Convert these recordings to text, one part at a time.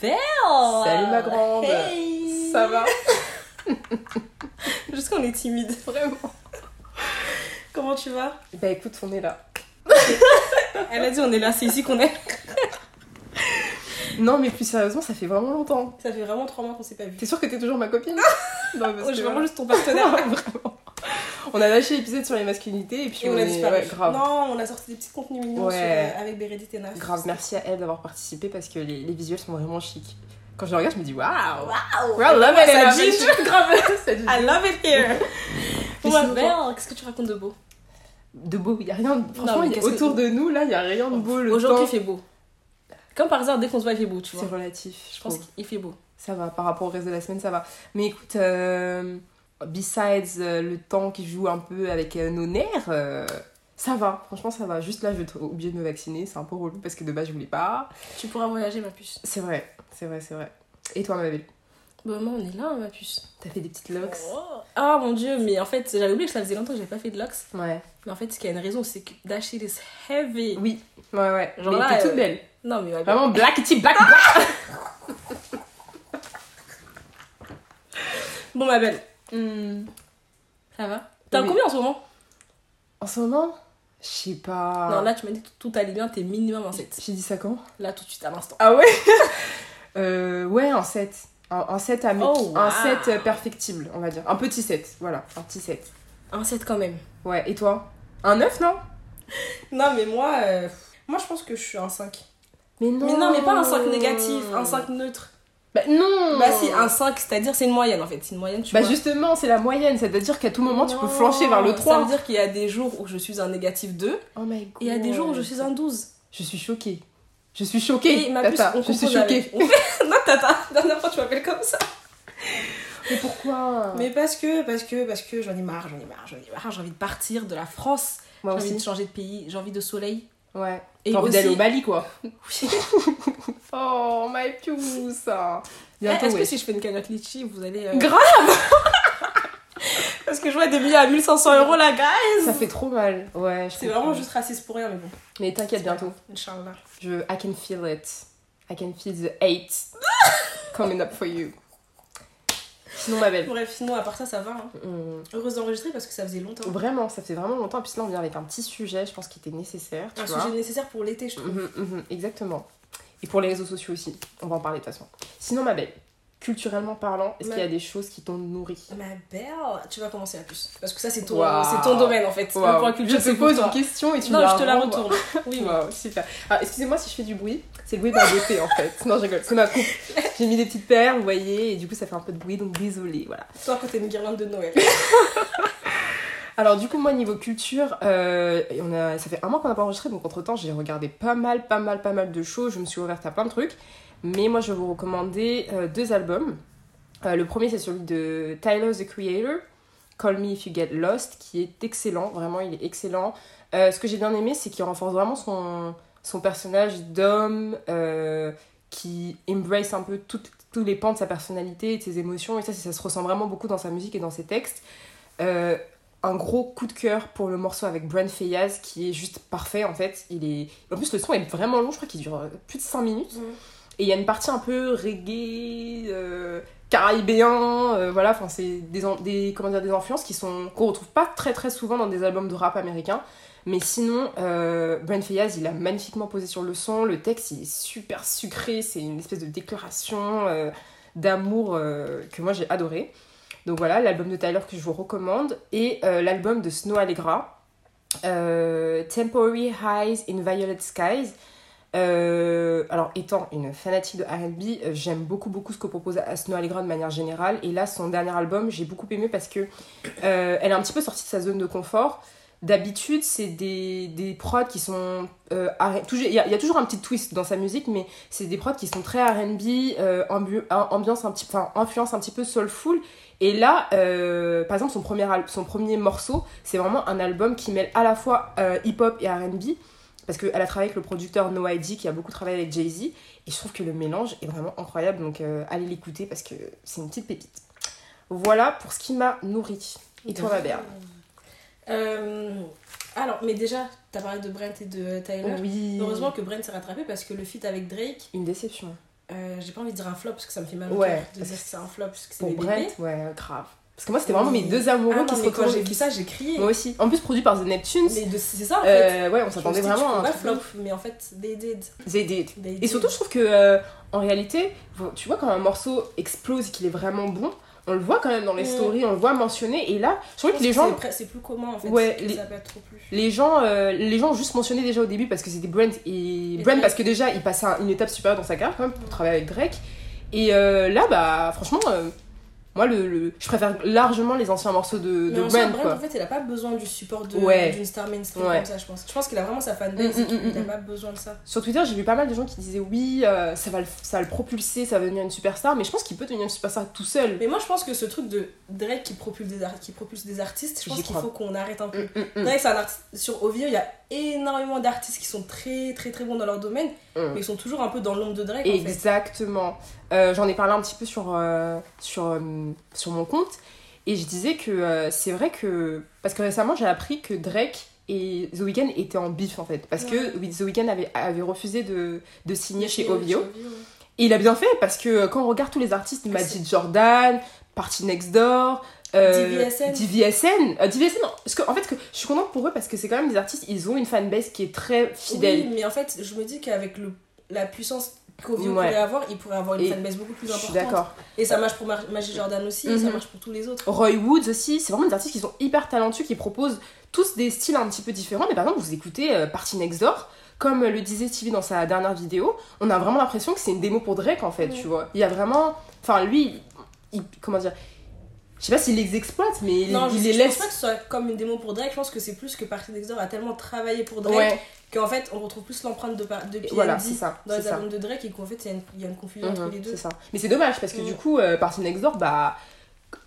Salut ma grande Hey Ça va Juste qu'on est timide. Vraiment Comment tu vas? Bah écoute, on est là. Elle a dit on est là, c'est ici qu'on est. Non mais plus sérieusement, ça fait vraiment longtemps. Ça fait vraiment trois mois qu'on s'est pas vu. T'es sûre que t'es toujours ma copine? Non, parce Oh, je suis que- vraiment juste ton partenaire. Non, vraiment. On a lâché l'épisode sur les masculinités et puis Et on a est- disparu. ouais, grave. Non, on a sorti des petits contenus mignons Ouais. sur, euh, avec Bérédith et Naf. Grave, merci à elle d'avoir participé parce que les, les visuels sont vraiment chics. Quand je les regarde, je me dis waouh Waouh Wow, love it, Ça dit- it. Grave I love it here belle, qu'est-ce que tu racontes de beau? De beau, il y a rien. de- Franchement, que- autour de nous, là, il y a rien de beau. Le Aujourd'hui, temps, il fait beau. Comme par hasard, dès qu'on se voit, il fait beau, tu vois. c'est relatif. Je pense qu'il fait beau. Ça va, par rapport au reste de la semaine, ça va. Mais écoute, euh, besides euh, le temps qui joue un peu avec euh, nos nerfs, euh, ça va. Franchement, ça va. Juste là, je vais être obligée de me vacciner. C'est un peu relou parce que de base, je voulais pas. Tu pourras voyager, ma puce. C'est vrai, c'est vrai, c'est vrai. Et toi, ma belle Bah, maman, on est là, ma puce. T'as fait des petites locks Ah mon dieu, mais en fait, j'avais oublié que ça faisait longtemps que j'avais pas fait de locks. Ouais. Mais en fait, ce qui a une raison, c'est que shit is heavy. Oui, ouais, ouais. Genre mais là, t'es toute belle. Non, mais ma belle. Vraiment black, petit black, black. Bon, ma belle, Hmm. ça va T'as Oui. combien en ce moment En ce moment, je sais pas. Non, là, tu m'as dit que tout allait bien, t'es minimum en 7. J'ai dit ça quand? Là, tout de suite, à l'instant. Ah ouais? Euh, Ouais, un 7. Un, un 7 à Oh, Un wow. 7 euh, perfectible, on va dire. Un petit 7, voilà. Un petit 7. Un 7 quand même. Ouais, et toi? Un 9, non? Non, mais moi, euh, moi, je pense que je suis un 5. Mais non Mais non, mais pas un 5 négatif, un 5 neutre. Bah non Bah si, un 5, c'est-à-dire c'est une moyenne en fait. C'est une moyenne, tu Bah vois. justement, c'est la moyenne, c'est-à-dire qu'à tout moment, tu peux flancher vers le 3. Ça veut dire qu'il y a des jours où je suis un négatif 2 Oh my god. et il y a des jours où je suis un 12. Je suis choquée. Je suis choquée. Et Tata, on je suis choquée. non, tata, dernière fois tu m'appelles comme ça. Mais pourquoi? Mais parce que, parce que, parce que j'en ai marre, j'en ai marre, j'en ai marre, j'ai envie de partir de la France. J'ai envie de changer de pays, j'ai envie de soleil. Ouais. Et T'as envie aussi- d'aller au Bali, quoi. Oui. Oh, my puce. Bientôt, Est-ce que si je fais une cagnotte litchi, vous allez. euh, Grave Parce que je vois des billets à 1500 euros là, guys Ça fait trop mal. Ouais, C'est vraiment juste raciste pour rien, mais bon. Mais t'inquiète, bientôt. Inch'Allah. Je, I can feel it. I can feel the hate coming up for you. Sinon, ma belle. Bref, sinon, à part ça, ça va. Hein. hum, Heureuse d'enregistrer parce que ça faisait longtemps. Vraiment, ça fait vraiment longtemps. Puis là, on vient avec un petit sujet, je pense, qui était nécessaire. Tu Un vois. sujet nécessaire pour l'été, je trouve. Mhm, mhm, exactement. Et pour les réseaux sociaux aussi. On va en parler de toute façon. Sinon, ma belle, culturellement parlant, est-ce Ma- qu'il y a des choses qui t'ont nourri? Ma belle, tu vas commencer la puce. Parce que ça, c'est ton, c'est ton domaine en fait. Le point culture, Je te pose une question et tu Non, me je te la retourne. Oui, super. Alors, excusez-moi si je fais du bruit. C'est le bruit de ma beauté en fait. Non, je rigole. C'est ma coupe. J'ai mis des petites paires, vous voyez, et du coup, ça fait un peu de bruit, donc désolé. Voilà. Toi, t'es une guirlande de Noël. Alors, du coup, moi, niveau culture, euh, on a, ça fait un mois qu'on n'a pas enregistré, donc entre temps, j'ai regardé pas mal, pas mal, pas mal de choses. Je me suis ouverte à plein de trucs. Mais moi, je vais vous recommander euh, deux albums. Euh, le premier, c'est celui de Tyler the Creator, Call Me If You Get Lost, qui est excellent. Vraiment, il est excellent. Euh, ce que j'ai bien aimé, c'est qu'il renforce vraiment son, son personnage d'homme qui embrace un peu toutes- tous les pans de sa personnalité et de ses émotions. Et ça, ça se ressent vraiment beaucoup dans sa musique et dans ses textes. Un gros coup de cœur pour le morceau avec Brent Fayaz qui est juste parfait en fait. Il est... En plus, le son est vraiment long, je crois qu'il dure plus de 5 minutes. Mhm. Et il y a une partie un peu reggae, euh, caribéen, euh, voilà, enfin c'est des, en- des, comment dire, des influences qui sont qu'on retrouve pas très très souvent dans des albums de rap américains. Mais sinon, euh, Brent Fayaz, il a magnifiquement posé sur le son, le texte il est super sucré, c'est une espèce de déclaration euh, d'amour euh, que moi j'ai adoré. Donc voilà, l'album de Tyler que je vous recommande, et l'album de Snow Allegra, Temporary Highs in Violet Skies. Euh, alors, étant une fanatique de RB, euh, j'aime beaucoup, beaucoup ce que propose Snow Allegra de manière générale. Et là, son dernier album, j'ai beaucoup aimé parce que euh, elle est un petit peu sortie de sa zone de confort. D'habitude, c'est des, des prods qui sont. Il y, a- toujours un petit twist dans sa musique, mais c'est des prods qui sont très RB, ambiance un petit, influence un petit peu soulful. Et là, par exemple, son premier, son premier morceau, c'est vraiment un album qui mêle à la fois hip-hop et RB. Parce qu'elle a travaillé avec le producteur No ID qui a beaucoup travaillé avec Jay-Z. Et je trouve que le mélange est vraiment incroyable. Donc euh, allez l'écouter parce que c'est une petite pépite. Voilà pour ce qui m'a nourri. Et toi, ma belle Euh, alors, mais déjà, t'as parlé de Brent et de Tyler. Oui. Heureusement que Brent s'est rattrapé parce que le feat avec Drake, Une déception. euh, j'ai pas envie de dire un flop parce que ça me fait mal au Ouais, cœur de dire que c'est un flop parce que c'est Pour des Brent, ouais, grave. Parce que moi, c'était vraiment mes deux amoureux Ah qui se mais quand retrouvent. j'ai vu ça, j'ai crié. Moi aussi. En plus, produit par The Neptunes. C'est ça en fait. Euh, ouais, on s'attendait vraiment à un flop, mais en fait, they did. They did. They Et surtout, je trouve que euh, en réalité, tu vois, quand un morceau explose et qu'il est vraiment bon, on le voit quand même dans les Mm. stories, on le voit mentionné. Et là, je trouve que les gens, c'est plus commun en fait. Ouais, les- Ça trop plus. les gens, euh, les gens ont juste mentionné déjà au début parce que c'était Brent et, Brent parce que déjà il passait une étape supérieure dans sa carrière quand même pour travailler avec Drake. Et là, bah, franchement, moi, le, le- je préfère largement les anciens morceaux de, Mais de Brent, quoi. en fait, il a pas besoin du support Ouais. d'une star mainstream Ouais. comme ça, je pense. Je pense qu'il a vraiment sa fanbase Mm, et qu'il mm, mm, mm. pas besoin de ça. Sur Twitter, j'ai vu pas mal de gens qui disaient oui, euh, ça, va le, ça va le propulser, ça va devenir une superstar, mais je pense qu'il peut devenir une superstar tout seul. Mais moi, je pense que ce truc de Drake qui propulse des, qui propulse des artistes, je pense qu'il faut qu'on arrête un peu. Mm, mm, mm. Drake, c'est un artiste. Sur OVO, il y a énormément d'artistes qui sont très, très, très bons dans leur domaine, Mm. mais ils sont toujours un peu dans l'ombre de Drake en fait. Exactement. Euh, J'en ai parlé un petit peu sur, euh, sur, euh, sur mon compte. Et je disais que c'est vrai que. Parce que récemment, j'ai appris que Drake et The Weeknd étaient en bif en fait. Parce que oui, The Weeknd avait, avait refusé de, de signer chez OVO. Et il a bien fait parce que quand on regarde tous les artistes, Magic Jordan, Party Next Door. Euh, DVSN. DVSN, euh, DVSN, parce que, en fait, que, je suis contente pour eux parce que c'est quand même des artistes, ils ont une fanbase qui est très fidèle. Oui, mais en fait, je me dis qu'avec le, la puissance qu'OVO Ouais. pourrait avoir, il pourrait avoir une Et fanbase beaucoup plus je suis importante. d'accord. Et ça marche pour Magic Jordan aussi, et ça Mhm. marche pour tous les autres. Roy Woods aussi, c'est vraiment des artistes qui sont hyper talentueux, qui proposent tous des styles un petit peu différents. Mais par exemple, vous écoutez euh, Party Next Door, comme le disait Stevie dans sa dernière vidéo, on a vraiment l'impression que c'est une démo pour Drake en fait, tu vois. Il y a vraiment. Enfin, lui, il- comment dire. Je sais pas s'il les exploite, mais il, Non, je, il les je laisse. pense pas que ce soit comme une démo pour Drake, je pense que c'est plus que Party Next Door a tellement travaillé pour Drake Ouais, qu'en fait on retrouve plus l'empreinte de, de PND voilà, ça. dans les albums de Drake et qu'en fait il y a une- il y a une confusion Mhm, entre les deux. c'est ça. Mais c'est dommage parce que Mhm. du coup, euh, Party Next Door, bah,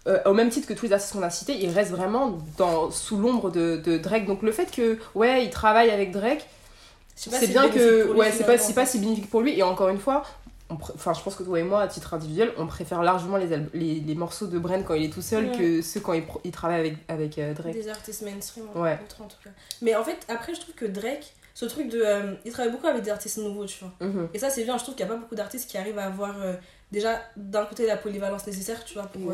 euh, au même titre que tous les artistes qu'on a cités, il reste vraiment dans, sous l'ombre de, de Drake. Donc le fait que, ouais, il travaille avec Drake, Je c'est bien que, ouais, c'est pas, pas si bénéfique pour lui. Et encore une fois, enfin, je pense que toi et moi, à titre individuel, on préfère largement les, les, les morceaux de Brent quand il est tout seul Ouais. que ceux quand il, travaille avec, avec euh, Drake. Des artistes mainstream, Ouais. en tout cas. Mais en fait, après, je trouve que Drake, ce truc de. euh, il travaille beaucoup avec des artistes nouveaux, tu vois. Mhm. Et ça, c'est bien, je trouve qu'il n'y a pas beaucoup d'artistes qui arrivent à avoir euh, déjà d'un côté la polyvalence nécessaire, tu vois, pour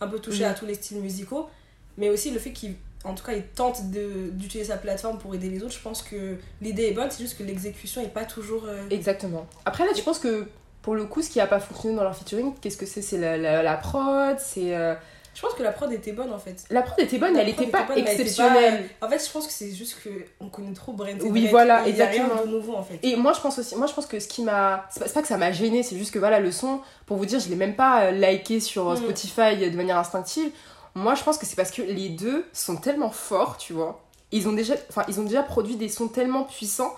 un peu toucher Mhm. à tous les styles musicaux, mais aussi le fait qu'il. En tout cas, il tente d'utiliser sa plateforme pour aider les autres. Je pense que l'idée est bonne, c'est juste que l'exécution n'est pas toujours. euh, Exactement. Après, là, tu penses que pour le coup, ce qui a pas fonctionné dans leur featuring, qu'est-ce que c'est? C'est la, la, la prod C'est. euh, Je pense que la prod était bonne en fait. La prod était bonne, La elle prod était pas bonne, exceptionnelle. pas- En fait, je pense que c'est juste que on connaît trop Brent. Oui, voilà, et Il y a rien exactement. de nouveau en fait. Et moi je pense aussi, moi je pense que ce qui m'a, c'est pas, pas que ça m'a gêné, c'est juste que voilà le son, pour vous dire, je l'ai même pas euh, liké sur euh, Mm. Spotify de manière instinctive. Moi je pense que c'est parce que les deux sont tellement forts, tu vois. Ils ont déjà, enfin ils ont déjà produit des sons tellement puissants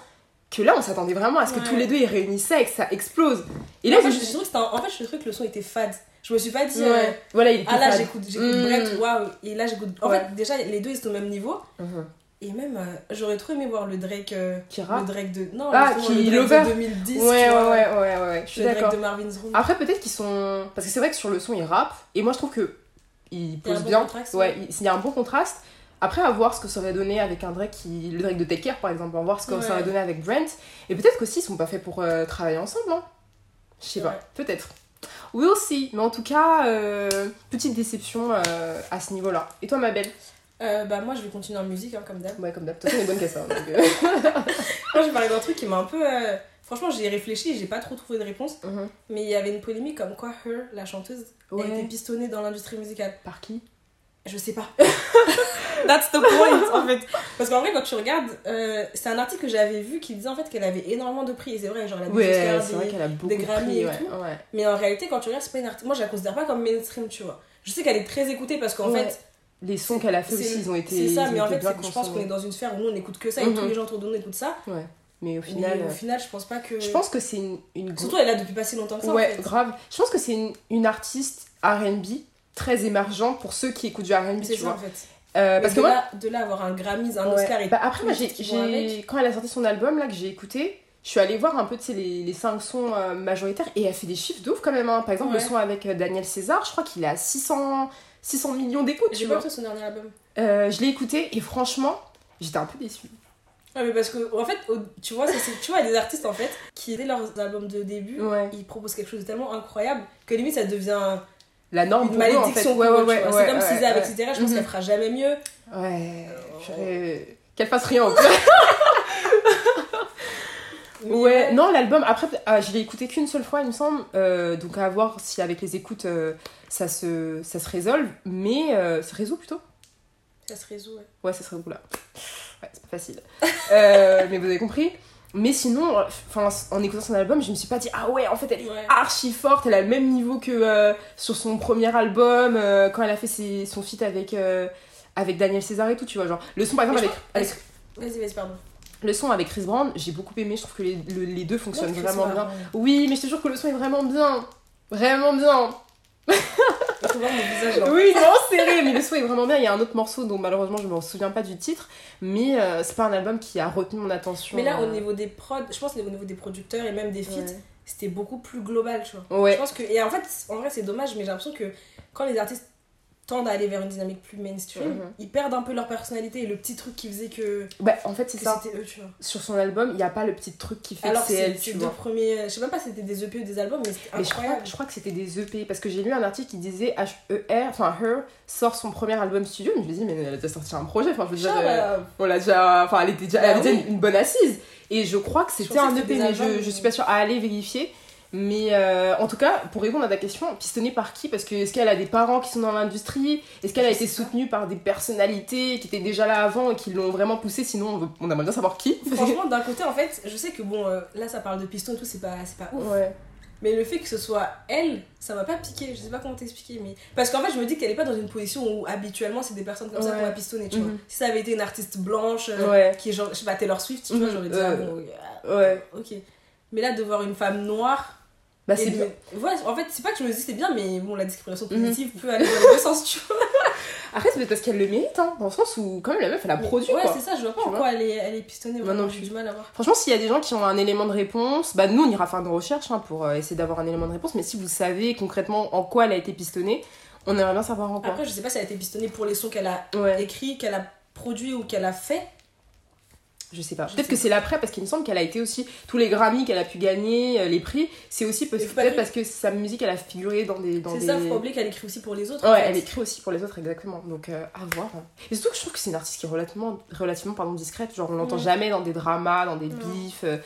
que là on s'attendait vraiment à ce que Ouais. tous les deux ils réunissent ça et que ça explose. Et là en fait, je trouve que un- en fait, je trouvais que le son était fade. Je me suis pas dit. ouais, euh, voilà il était Ah là j'écoute Mm. Brent, waouh, et là j'écoute. En Ouais. fait, déjà les deux ils sont au même niveau. Mhm. Et même, euh, j'aurais trop aimé voir le Drake. euh, Qui le. Drake de. Non, Ah, qui le Drake de 2010. Ouais, tu ouais, vois, ouais, ouais, ouais, ouais, je suis Le Drake de Marvin's Room. Après, peut-être qu'ils sont. Parce que c'est vrai que sur le son, ils rappent. Et moi, je trouve que ils posent bien. contraste, ouais, il il y a un bon contraste. Après, à voir ce que ça aurait donné avec un Drake qui. Le Drake de Take Care, par exemple. À voir ce que Ouais. ça aurait donné avec Brent. Et peut-être qu'aussi, ils sont pas faits pour euh, travailler ensemble, hein. Je sais pas. Ouais. Peut-être. We'll see. Mais en tout cas, euh, petite déception euh, à ce niveau-là. Et toi, ma belle? Bah, moi je vais continuer en musique, hein, comme d'hab. Ouais, comme d'hab. Façon, on est bonne qu'à ça. donc, euh. Moi j'ai parlé d'un truc qui m'a un peu. Franchement, j'y ai réfléchi et j'ai pas trop trouvé de réponse. Mhm. Mais il y avait une polémique comme quoi Her, la chanteuse, a été Ouais. pistonnée dans l'industrie musicale. Par qui? Je sais pas. That's the point en fait. Parce qu'en vrai, quand tu regardes, euh, c'est un article que j'avais vu qui disait en fait qu'elle avait énormément de prix. Et c'est vrai, genre elle a des Ouais, Oscars, c'est des- vrai a beaucoup de Grammy prix. et Ouais. tout. ouais. Mais en réalité, quand tu regardes, c'est pas une artiste. Moi, je la considère pas comme mainstream, tu vois. Je sais qu'elle est très écoutée parce qu'en fait, Les sons qu'elle a fait aussi, ils ont été. c'est ça, mais en fait, je pense qu'on est dans une sphère où nous on écoute que ça et Mhm. tous les gens autour de nous écoutent ça. Ouais. Mais au Mais final. au euh, final, je pense pas que. Je pense que c'est une, une Surtout, elle là depuis pas si longtemps que ça ouais, en fait. grave. Je pense que c'est une, une artiste R&B très émergente pour ceux qui écoutent du R&B, C'est tu ça vois. en fait. Euh, parce de, que moi, là, de là avoir un Grammy, un ouais. Oscar et Bah, après, moi, j'ai, quand elle a sorti son album là que j'ai écouté, je suis allée voir un peu les, les 5 sons euh, majoritaires et elle fait des chiffres de ouf quand même. hein. Par exemple, Ouais. le son avec euh, Daniel César, je crois qu'il à 600, 600 millions d'écoutes, J'ai pas écouté son dernier album. Euh, je l'ai écouté et franchement, j'étais un peu déçue. Ouais, mais parce que, en fait, tu vois, ça, c'est- tu vois, il y a des artistes, en fait, qui, dès leurs albums de début, Ouais. ils proposent quelque chose de tellement incroyable que limite, ça devient La norme pour eux, en fait. malédiction. Ouais, pour ouais, eux, ouais. ouais, c'est comme ouais, Cisa avec ouais. Citera, je pense Mhm. qu'elle fera jamais mieux. Ouais. Euh. Qu'elle fasse rien en plus. Ouais, non, l'album, après, ah, je l'ai écouté qu'une seule fois, il me semble. euh, donc à voir si avec les écoutes, euh, ça, se, ça se résolve. Mais euh, se résout plutôt Ça se résout, ouais. Ouais, ça se résout là. Ouais, c'est pas facile. Euh, mais vous avez compris. Mais sinon, en écoutant son album, je me suis pas dit, ah ouais, en fait, elle est Ouais. archi forte, elle a le même niveau que euh, sur son premier album, euh, quand elle a fait ses- son feat avec, euh, avec Daniel César et tout, tu vois. Genre, le son par exemple avec, Vas-y, vas-y, pardon. le son avec Chris Brown, j'ai beaucoup aimé, je trouve que les, le- les deux fonctionnent Non, vraiment bien. Oui, mais je te jure que le son est vraiment bien. Vraiment bien. Il faut voir mon visage là. Oui, vraiment serré, mais le son est vraiment bien. Il y a un autre morceau dont malheureusement je me souviens pas du titre, mais euh, c'est pas un album qui a retenu mon attention. Mais là, au euh, niveau des prods, je pense qu'au niveau des producteurs et même des feats, ouais. c'était beaucoup plus global, tu vois. Ouais. Je pense que. Et en fait, en vrai, c'est dommage, mais j'ai l'impression que quand les artistes tendent à aller vers une dynamique plus mainstream, Mhm. ils perdent un peu leur personnalité et le petit truc qui faisait que, Bah, en fait, c'est ça. eux, tu vois. Sur son album, il n'y a pas le petit truc qui fait Alors, que c'est elle, tu vois. premiers. Je sais même pas si c'était des EP ou des albums, mais c'était je crois, incroyable. je crois que c'était des EP parce que j'ai lu un article qui disait H-E-R, enfin Her sort son premier album studio. Mais je me dis, mais elle a déjà sorti un projet. Enfin, je veux dire, euh, on l'a déjà. Enfin, elle était déjà, elle Bah avait déjà oui. une, une bonne assise. Et je crois que c'était un EP, des mais je, je suis pas sûre à aller vérifier. Mais euh, en tout cas, pour répondre à ta question, pistonné par qui? Parce que est-ce qu'elle a des parents qui sont dans l'industrie? Est-ce qu'elle a été soutenue par des personnalités qui étaient déjà là avant et qui l'ont vraiment poussée? Sinon, on, veut- on aimerait bien savoir qui. Franchement, d'un côté, en fait, je sais que bon, euh, là ça parle de piston et tout, c'est pas, c'est pas ouf. Ouais. Mais le fait que ce soit elle, ça m'a pas piqué. Je sais pas comment t'expliquer, mais. Parce qu'en fait, je me dis qu'elle est pas dans une position où habituellement c'est des personnes comme ça qu'on va pistonner, tu vois. Mhm. Si ça avait été une artiste blanche, euh, Ouais. qui est genre, je sais pas, Taylor Swift, tu vois, Mhm. j'aurais dit, ah bon, Ouais. ok. Mais là, de voir une femme noire. Bah, c'est de- bien. Ouais, en fait, c'est pas que je me dis c'est bien, mais bon, la discrimination Mhm. positive peut aller dans deux sens, tu vois. Après, c'est parce qu'elle le mérite, hein, dans le sens où, quand même, la meuf, elle a produit, ouais, c'est ça, je vois pas Tu en quoi elle est, elle est pistonnée. Vraiment, j'ai du mal à voir. Franchement, s'il y a des gens qui ont un élément de réponse, bah nous on ira faire des recherches hein, pour euh, essayer d'avoir un élément de réponse. Mais si vous savez concrètement en quoi elle a été pistonnée, on aimerait bien savoir en quoi. Après, je sais pas si elle a été pistonnée pour les sons qu'elle a ouais, écrits, qu'elle a produits ou qu'elle a fait. Je sais pas. Peut-être que c'est l'après parce qu'il me semble qu'elle a été aussi tous les Grammy qu'elle a pu gagner, euh, les prix, c'est aussi pas peut-être parce que sa musique elle a figuré dans des dans C'est des ça, faut pas oublier qu'elle écrit aussi pour les autres. en Ouais, fait. elle écrit aussi pour les autres, exactement. Donc, euh, à voir. hein. Et surtout que je trouve que c'est une artiste qui est relativement, relativement pardon, discrète. Genre, on l'entend Mhm. jamais dans des dramas, dans des Non. bifs, euh,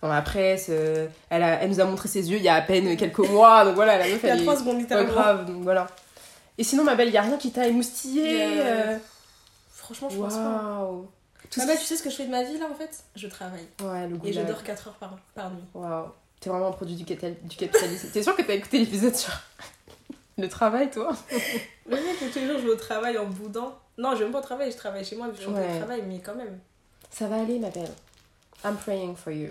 dans la presse. elle, a, elle nous a montré ses yeux il y a à peine quelques mois. Donc voilà, la meuf, Il y a elle est 3 secondes pas littéralement. grave. Donc voilà. Et sinon, ma belle, il y a rien qui t'a émoustillé. Yeah. Franchement, je pense pas. Tout Ah ce bah, tu sais ce que je fais de ma vie là en fait? Je travaille. Ouais, le Et je dors 4 heures par, par nuit. Waouh. T'es vraiment un produit du, catal- du capitalisme. T'es sûr que t'as écouté l'épisode sur le travail, toi? Le mec, tous les jours, je vais au travail en boudant. Non, je vais même pas au travail, je travaille chez moi, je en Ouais. télétravail, mais quand même. Ça va aller, ma belle. I'm praying for you.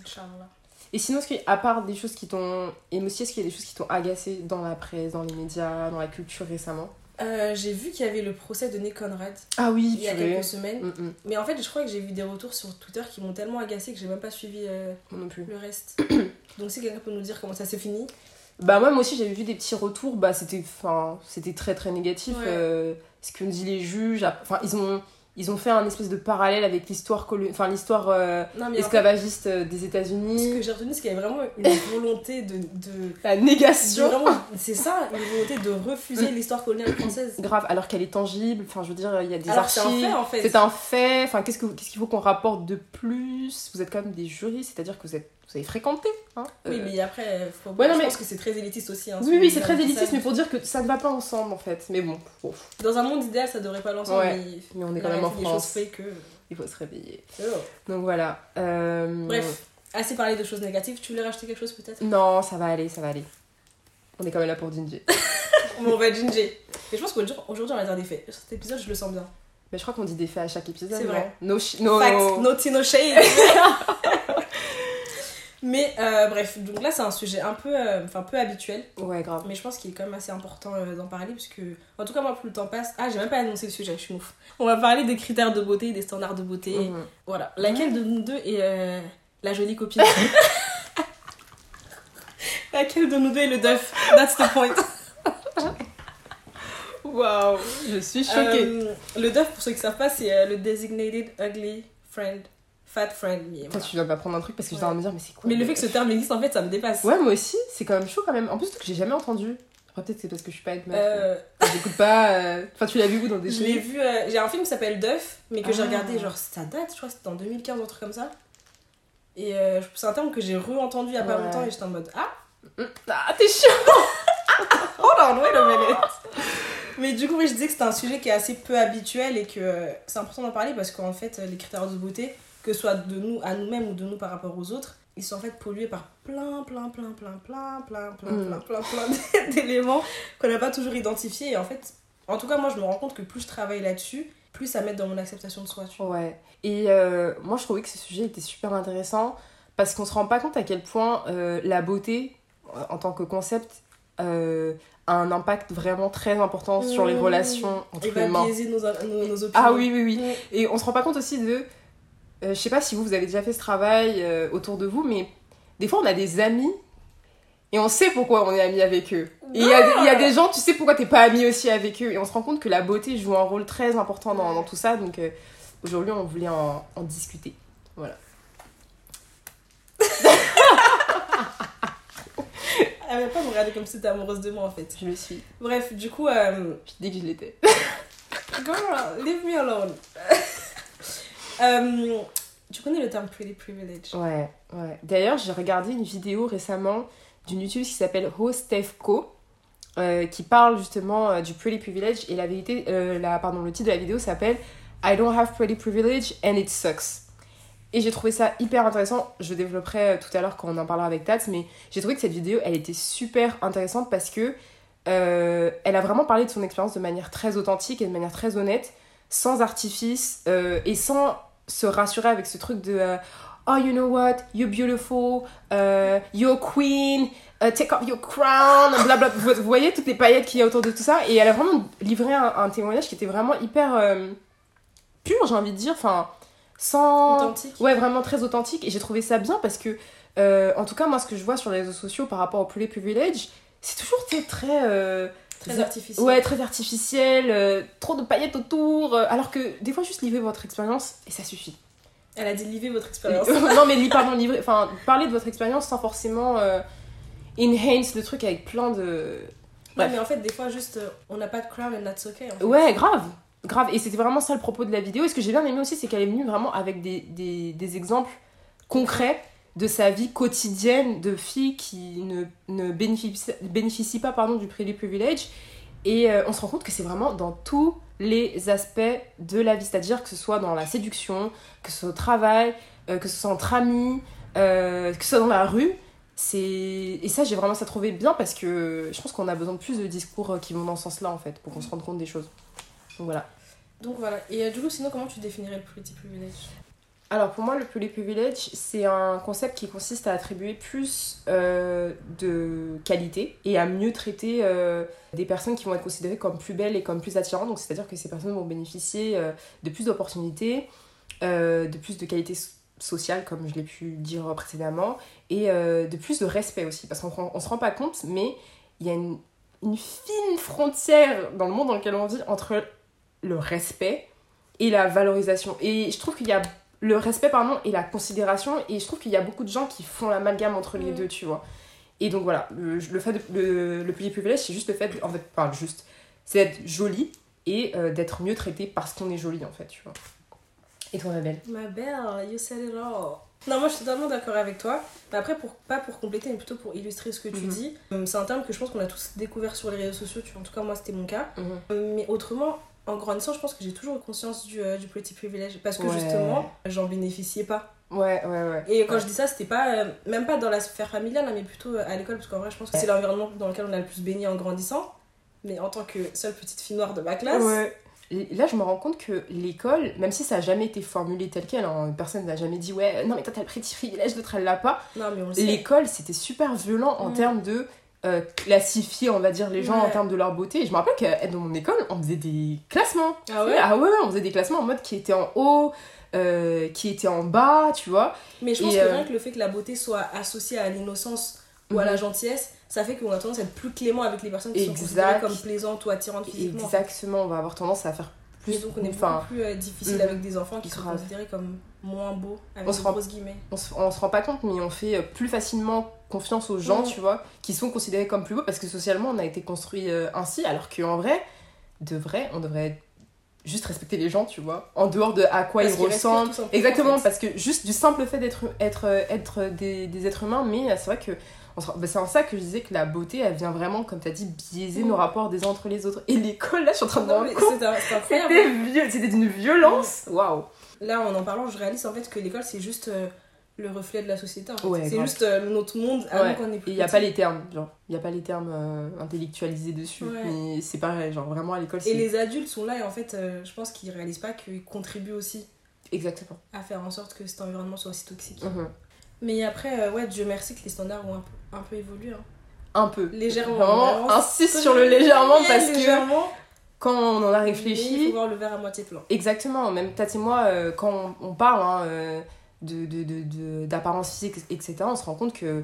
Inch'Allah. Et sinon, est-ce qu'à part des choses qui t'ont émoustillé, est-ce qu'il y a des choses qui t'ont agacé dans la presse, dans les médias, dans la culture récemment? Euh, j'ai vu qu'il y avait le procès de Nick Conrad Ah oui, il y a quelques semaines. Mm, mm. Mais en fait, je crois que j'ai vu des retours sur Twitter qui m'ont tellement agacé que j'ai même pas suivi euh, non plus. le reste. Donc si quelqu'un peut nous dire comment ça s'est fini. Bah moi, moi aussi j'avais vu des petits retours, bah c'était c'était très très négatif Ouais. euh, ce que nous dit les juges, enfin ils ont ils ont fait un espèce de parallèle avec l'histoire enfin l'histoire euh, en fait, esclavagiste euh, des ce États-Unis, que j'ai retenu, c'est qu'il y avait vraiment une volonté de. de... la négation C'est ça, une volonté de refuser l'histoire coloniale française. grave alors qu'elle est tangible, enfin je veux dire il y a des Alors que c'est un archives, fait en fait. c'est un fait, enfin qu'est-ce que qu'est-ce qu'il faut qu'on rapporte de plus? Vous êtes quand même des juristes, c'est-à-dire que vous êtes vous avez fréquenté hein Oui, Euh, mais après, faut... Ouais, non, je mais- pense que c'est très élitiste aussi. Hein, Oui, oui, c'est très élitiste, mais pour dire que ça ne va pas ensemble en fait. Mais bon, Dans un monde idéal, ça devrait pas l'ensemble, Ouais. mais mais on est quand même en France. que. Il faut se réveiller. Oh. Donc voilà. euh, Bref, assez parlé de choses négatives. Tu voulais rajouter quelque chose peut-être? Non, ça va aller, ça va aller. On est quand même là pour Ginger. Bon, on va ginger. Et je pense qu'aujourd'hui, on va dire des faits. Sur cet épisode, je le sens bien. Mais je crois qu'on dit des faits à chaque épisode. C'est vrai. No, no... Facts, no tea, no shade. Mais euh, bref, donc là c'est un sujet un peu, euh, peu habituel, Ouais, grave. mais je pense qu'il est quand même assez important euh, d'en parler parce que, en tout cas moi plus le temps passe, ah j'ai même pas annoncé le sujet, je suis ouf. On va parler des critères de beauté, des standards de beauté, Mhm. voilà. Laquelle de nous deux est la jolie copine? Laquelle de nous deux est le duff? That's the point. Waouh, je suis choquée. Le duff pour ceux qui savent pas c'est le designated ugly friend. Fat friendly. Voilà. tu vas m'apprendre un truc parce que j'étais en train de me dire, mais c'est quoi Mais le fait que ce terme existe, en fait, ça me dépasse. Ouais, moi aussi, c'est quand même chaud quand même. En plus, que j'ai jamais entendu. Après, peut-être c'est parce que je suis pas avec meuf. Euh, Enfin, J'écoute pas. euh, Enfin, tu l'as vu où dans des je l'ai vu, euh, j'ai un film qui s'appelle Duff, mais que j'ai Ah. regardé, genre, ça date, je crois que c'était en 2015, un truc comme ça. Et euh, c'est un terme que j'ai re-entendu il y a pas Ouais. longtemps et j'étais en mode Ah, Ah, t'es chiant hold on, wait a minute. Mais du coup, oui, je disais que c'est un sujet qui est assez peu habituel et que euh, c'est important d'en parler parce qu'en fait, euh, les critères de beauté, que ce soit de nous à nous-mêmes ou de nous par rapport aux autres, ils sont en fait pollués par plein, plein, plein, plein, plein, plein, plein, Mm. plein, plein, plein d'éléments qu'on n'a pas toujours identifiés. Et en fait, en tout cas, moi, je me rends compte que plus je travaille là-dessus, plus ça m'aide dans mon acceptation de soi. Tu vois. Ouais. Et euh, moi, je trouvais que ce sujet était super intéressant parce qu'on se rend pas compte à quel point euh, la beauté, euh, en tant que concept, euh, a un impact vraiment très important sur les Mmh. relations Et entre va humains. biaiser nos, nos, nos opinions. Ah oui, oui, oui. Mm. Et on se rend pas compte aussi de. Euh, je sais pas si vous, vous avez déjà fait ce travail euh, autour de vous, mais des fois, on a des amis et on sait pourquoi on est amis avec eux. Et il y, a des- il y a des gens, tu sais pourquoi t'es pas ami aussi avec eux. Et on se rend compte que la beauté joue un rôle très important dans, dans tout ça. Donc euh, aujourd'hui, on voulait en, en discuter. Voilà. Elle va pas me regarder comme si t'étais amoureuse de moi en fait. Je le suis. Bref, du coup, euh, Je dis que je l'étais. girl, leave me alone. Euh, tu connais le terme pretty privilege Ouais, ouais. D'ailleurs, j'ai regardé une vidéo récemment d'une youtubeuse qui s'appelle Hostefco, euh, qui parle justement euh, du pretty privilege. Et la vérité, euh, la, pardon, le titre de la vidéo s'appelle I don't have pretty privilege and it sucks. Et j'ai trouvé ça hyper intéressant. Je développerai tout à l'heure quand on en parlera avec Tats, mais j'ai trouvé que cette vidéo, elle était super intéressante parce que elle a vraiment parlé de son expérience de manière très authentique et de manière très honnête, sans artifice et sans se rassurer avec ce truc de euh, Oh, you know what, you're beautiful, euh, you're queen, euh, take off your crown, blablabla. Vous, vous voyez toutes les paillettes qu'il y a autour de tout ça? Et elle a vraiment livré un, un témoignage qui était vraiment hyper euh, pur, j'ai envie de dire. Enfin, sans. Authentique. Ouais, vraiment très authentique. Et j'ai trouvé ça bien parce que, euh, en tout cas, moi, ce que je vois sur les réseaux sociaux par rapport au poulet privilege, c'est toujours sais, très. Très artificiel. Ouais, très artificiel, euh, trop de paillettes autour. euh, alors que des fois, juste livrer votre expérience et ça suffit. Elle a dit livrer votre expérience. non, mais pardon, livrer. Enfin, parler de votre expérience sans forcément euh, enhance le truc avec plein de. Ouais, mais en fait, des fois, juste, euh, on n'a pas de crown and that's okay. En fait. Ouais, grave. Grave. Et c'était vraiment ça le propos de la vidéo. Et ce que j'ai bien aimé aussi, c'est qu'elle est venue vraiment avec des, des, des exemples concrets de sa vie quotidienne de fille qui ne, ne bénéficie, bénéficie pas pardon, du pretty privilege. Et euh, on se rend compte que c'est vraiment dans tous les aspects de la vie. C'est-à-dire que ce soit dans la séduction, que ce soit au travail, euh, que ce soit entre amis, euh, que ce soit dans la rue. Et ça, j'ai vraiment ça trouvé bien parce que je pense qu'on a besoin de plus de discours qui vont dans ce sens-là, en fait, pour qu'on se rende compte des choses. Donc voilà. Donc voilà. Et du coup, sinon, comment tu définirais le Alors pour moi, le pretty privilege, c'est un concept qui consiste à attribuer plus euh, de qualité et à mieux traiter euh, des personnes qui vont être considérées comme plus belles et comme plus attirantes. Donc c'est-à-dire que ces personnes vont bénéficier euh, de plus d'opportunités, de plus de qualité so- sociale, comme je l'ai pu dire précédemment, et de plus de respect aussi. Parce qu'on on se rend pas compte, mais il y a une, une fine frontière dans le monde dans lequel on vit entre le respect et la valorisation. Et je trouve qu'il y a le respect pardon et la considération et je trouve qu'il y a beaucoup de gens qui font l'amalgame entre les Mm. deux tu vois et donc voilà le, le fait de, le, le petit privilège c'est juste le fait de- en fait pas juste c'est d'être jolie et euh, d'être mieux traité parce qu'on est jolie en fait tu vois et toi ma belle Ma belle, you said it all. Non, moi je suis totalement d'accord avec toi. Mais après, pour, pas pour compléter, mais plutôt pour illustrer ce que tu Mhm. dis, euh, c'est un terme que je pense qu'on a tous découvert sur les réseaux sociaux. Tu vois, en tout cas, moi c'était mon cas. Euh, Mais autrement, en grandissant, je pense que j'ai toujours eu conscience du, euh, du petit privilège. Parce que Ouais. justement, j'en bénéficiais pas. ouais ouais ouais Et quand Ouais. je dis ça, c'était pas, euh, même pas dans la sphère familiale, hein, mais plutôt euh, à l'école. Parce qu'en vrai, je pense que c'est l'environnement dans lequel on a le plus baigné en grandissant. Mais en tant que seule petite fille noire de ma classe, Ouais. Et Là, je me rends compte que l'école, même si ça n'a jamais été formulé tel quel, hein, personne n'a jamais dit ouais, non mais toi t'as le petit privilège, l'autre elle l'a pas. non, mais on le sait. l'école c'était super violent en Mm. termes de euh, classifier on va dire les gens Ouais. en termes de leur beauté et je me rappelle que dans mon école on faisait des classements Ah ouais? Ah ouais on faisait des classements en mode qui était en haut euh, qui était en bas tu vois Mais je pense Et, que euh, rien que le fait que la beauté soit associée à l'innocence ou à Mhm. la gentillesse, ça fait qu'on a tendance à être plus clément avec les personnes qui sont Exact. considérées comme plaisantes ou attirantes physiquement. exactement on va avoir tendance à faire Et donc on est enfin, beaucoup plus euh, difficile mhm. avec des enfants qui sont Grave. considérés comme moins beaux, avec On se des rend- grosses guillemets. on se, on se rend pas compte, mais on fait euh, plus facilement confiance aux gens, Mhm. tu vois, qui sont considérés comme plus beaux parce que socialement on a été construit euh, ainsi, alors qu'en vrai, de vrai, on devrait juste respecter les gens, tu vois, en dehors de à quoi Parce ils respirent ressemblent. Exactement, en fait. parce que juste du simple fait d'être être, être des, des êtres humains, mais euh, c'est vrai que bah, c'est en ça que je disais que la beauté, elle vient vraiment, comme tu as dit, biaiser nos rapports des uns entre les autres. Et l'école, là, je suis en train de me c'était d'une violence. Waouh. Là, en en parlant, je réalise en fait que l'école, c'est juste euh, le reflet de la société. en fait. Ouais, c'est juste euh, notre monde à Ouais. nous quand on est Et plus il n'y a pas les termes, genre, il n'y a pas les termes euh, intellectualisés dessus. Ouais. Mais c'est pareil, genre vraiment à l'école. Et les adultes sont là et en fait, euh, je pense qu'ils réalisent pas qu'ils contribuent aussi Exactement. à faire en sorte que cet environnement soit aussi toxique. Mhm. Mais après, euh, ouais, Dieu merci que les standards ont un peu, un peu évolué. hein. Un peu. Légèrement. Vraiment, insiste sur le légèrement parce que légèrement, quand on en a mais Il réfléchi. faut voir le verre à moitié plein. Exactement, même Tat et moi, quand on, on parle hein, euh, de, de, de, de- d'apparence physique, etc., on se rend compte que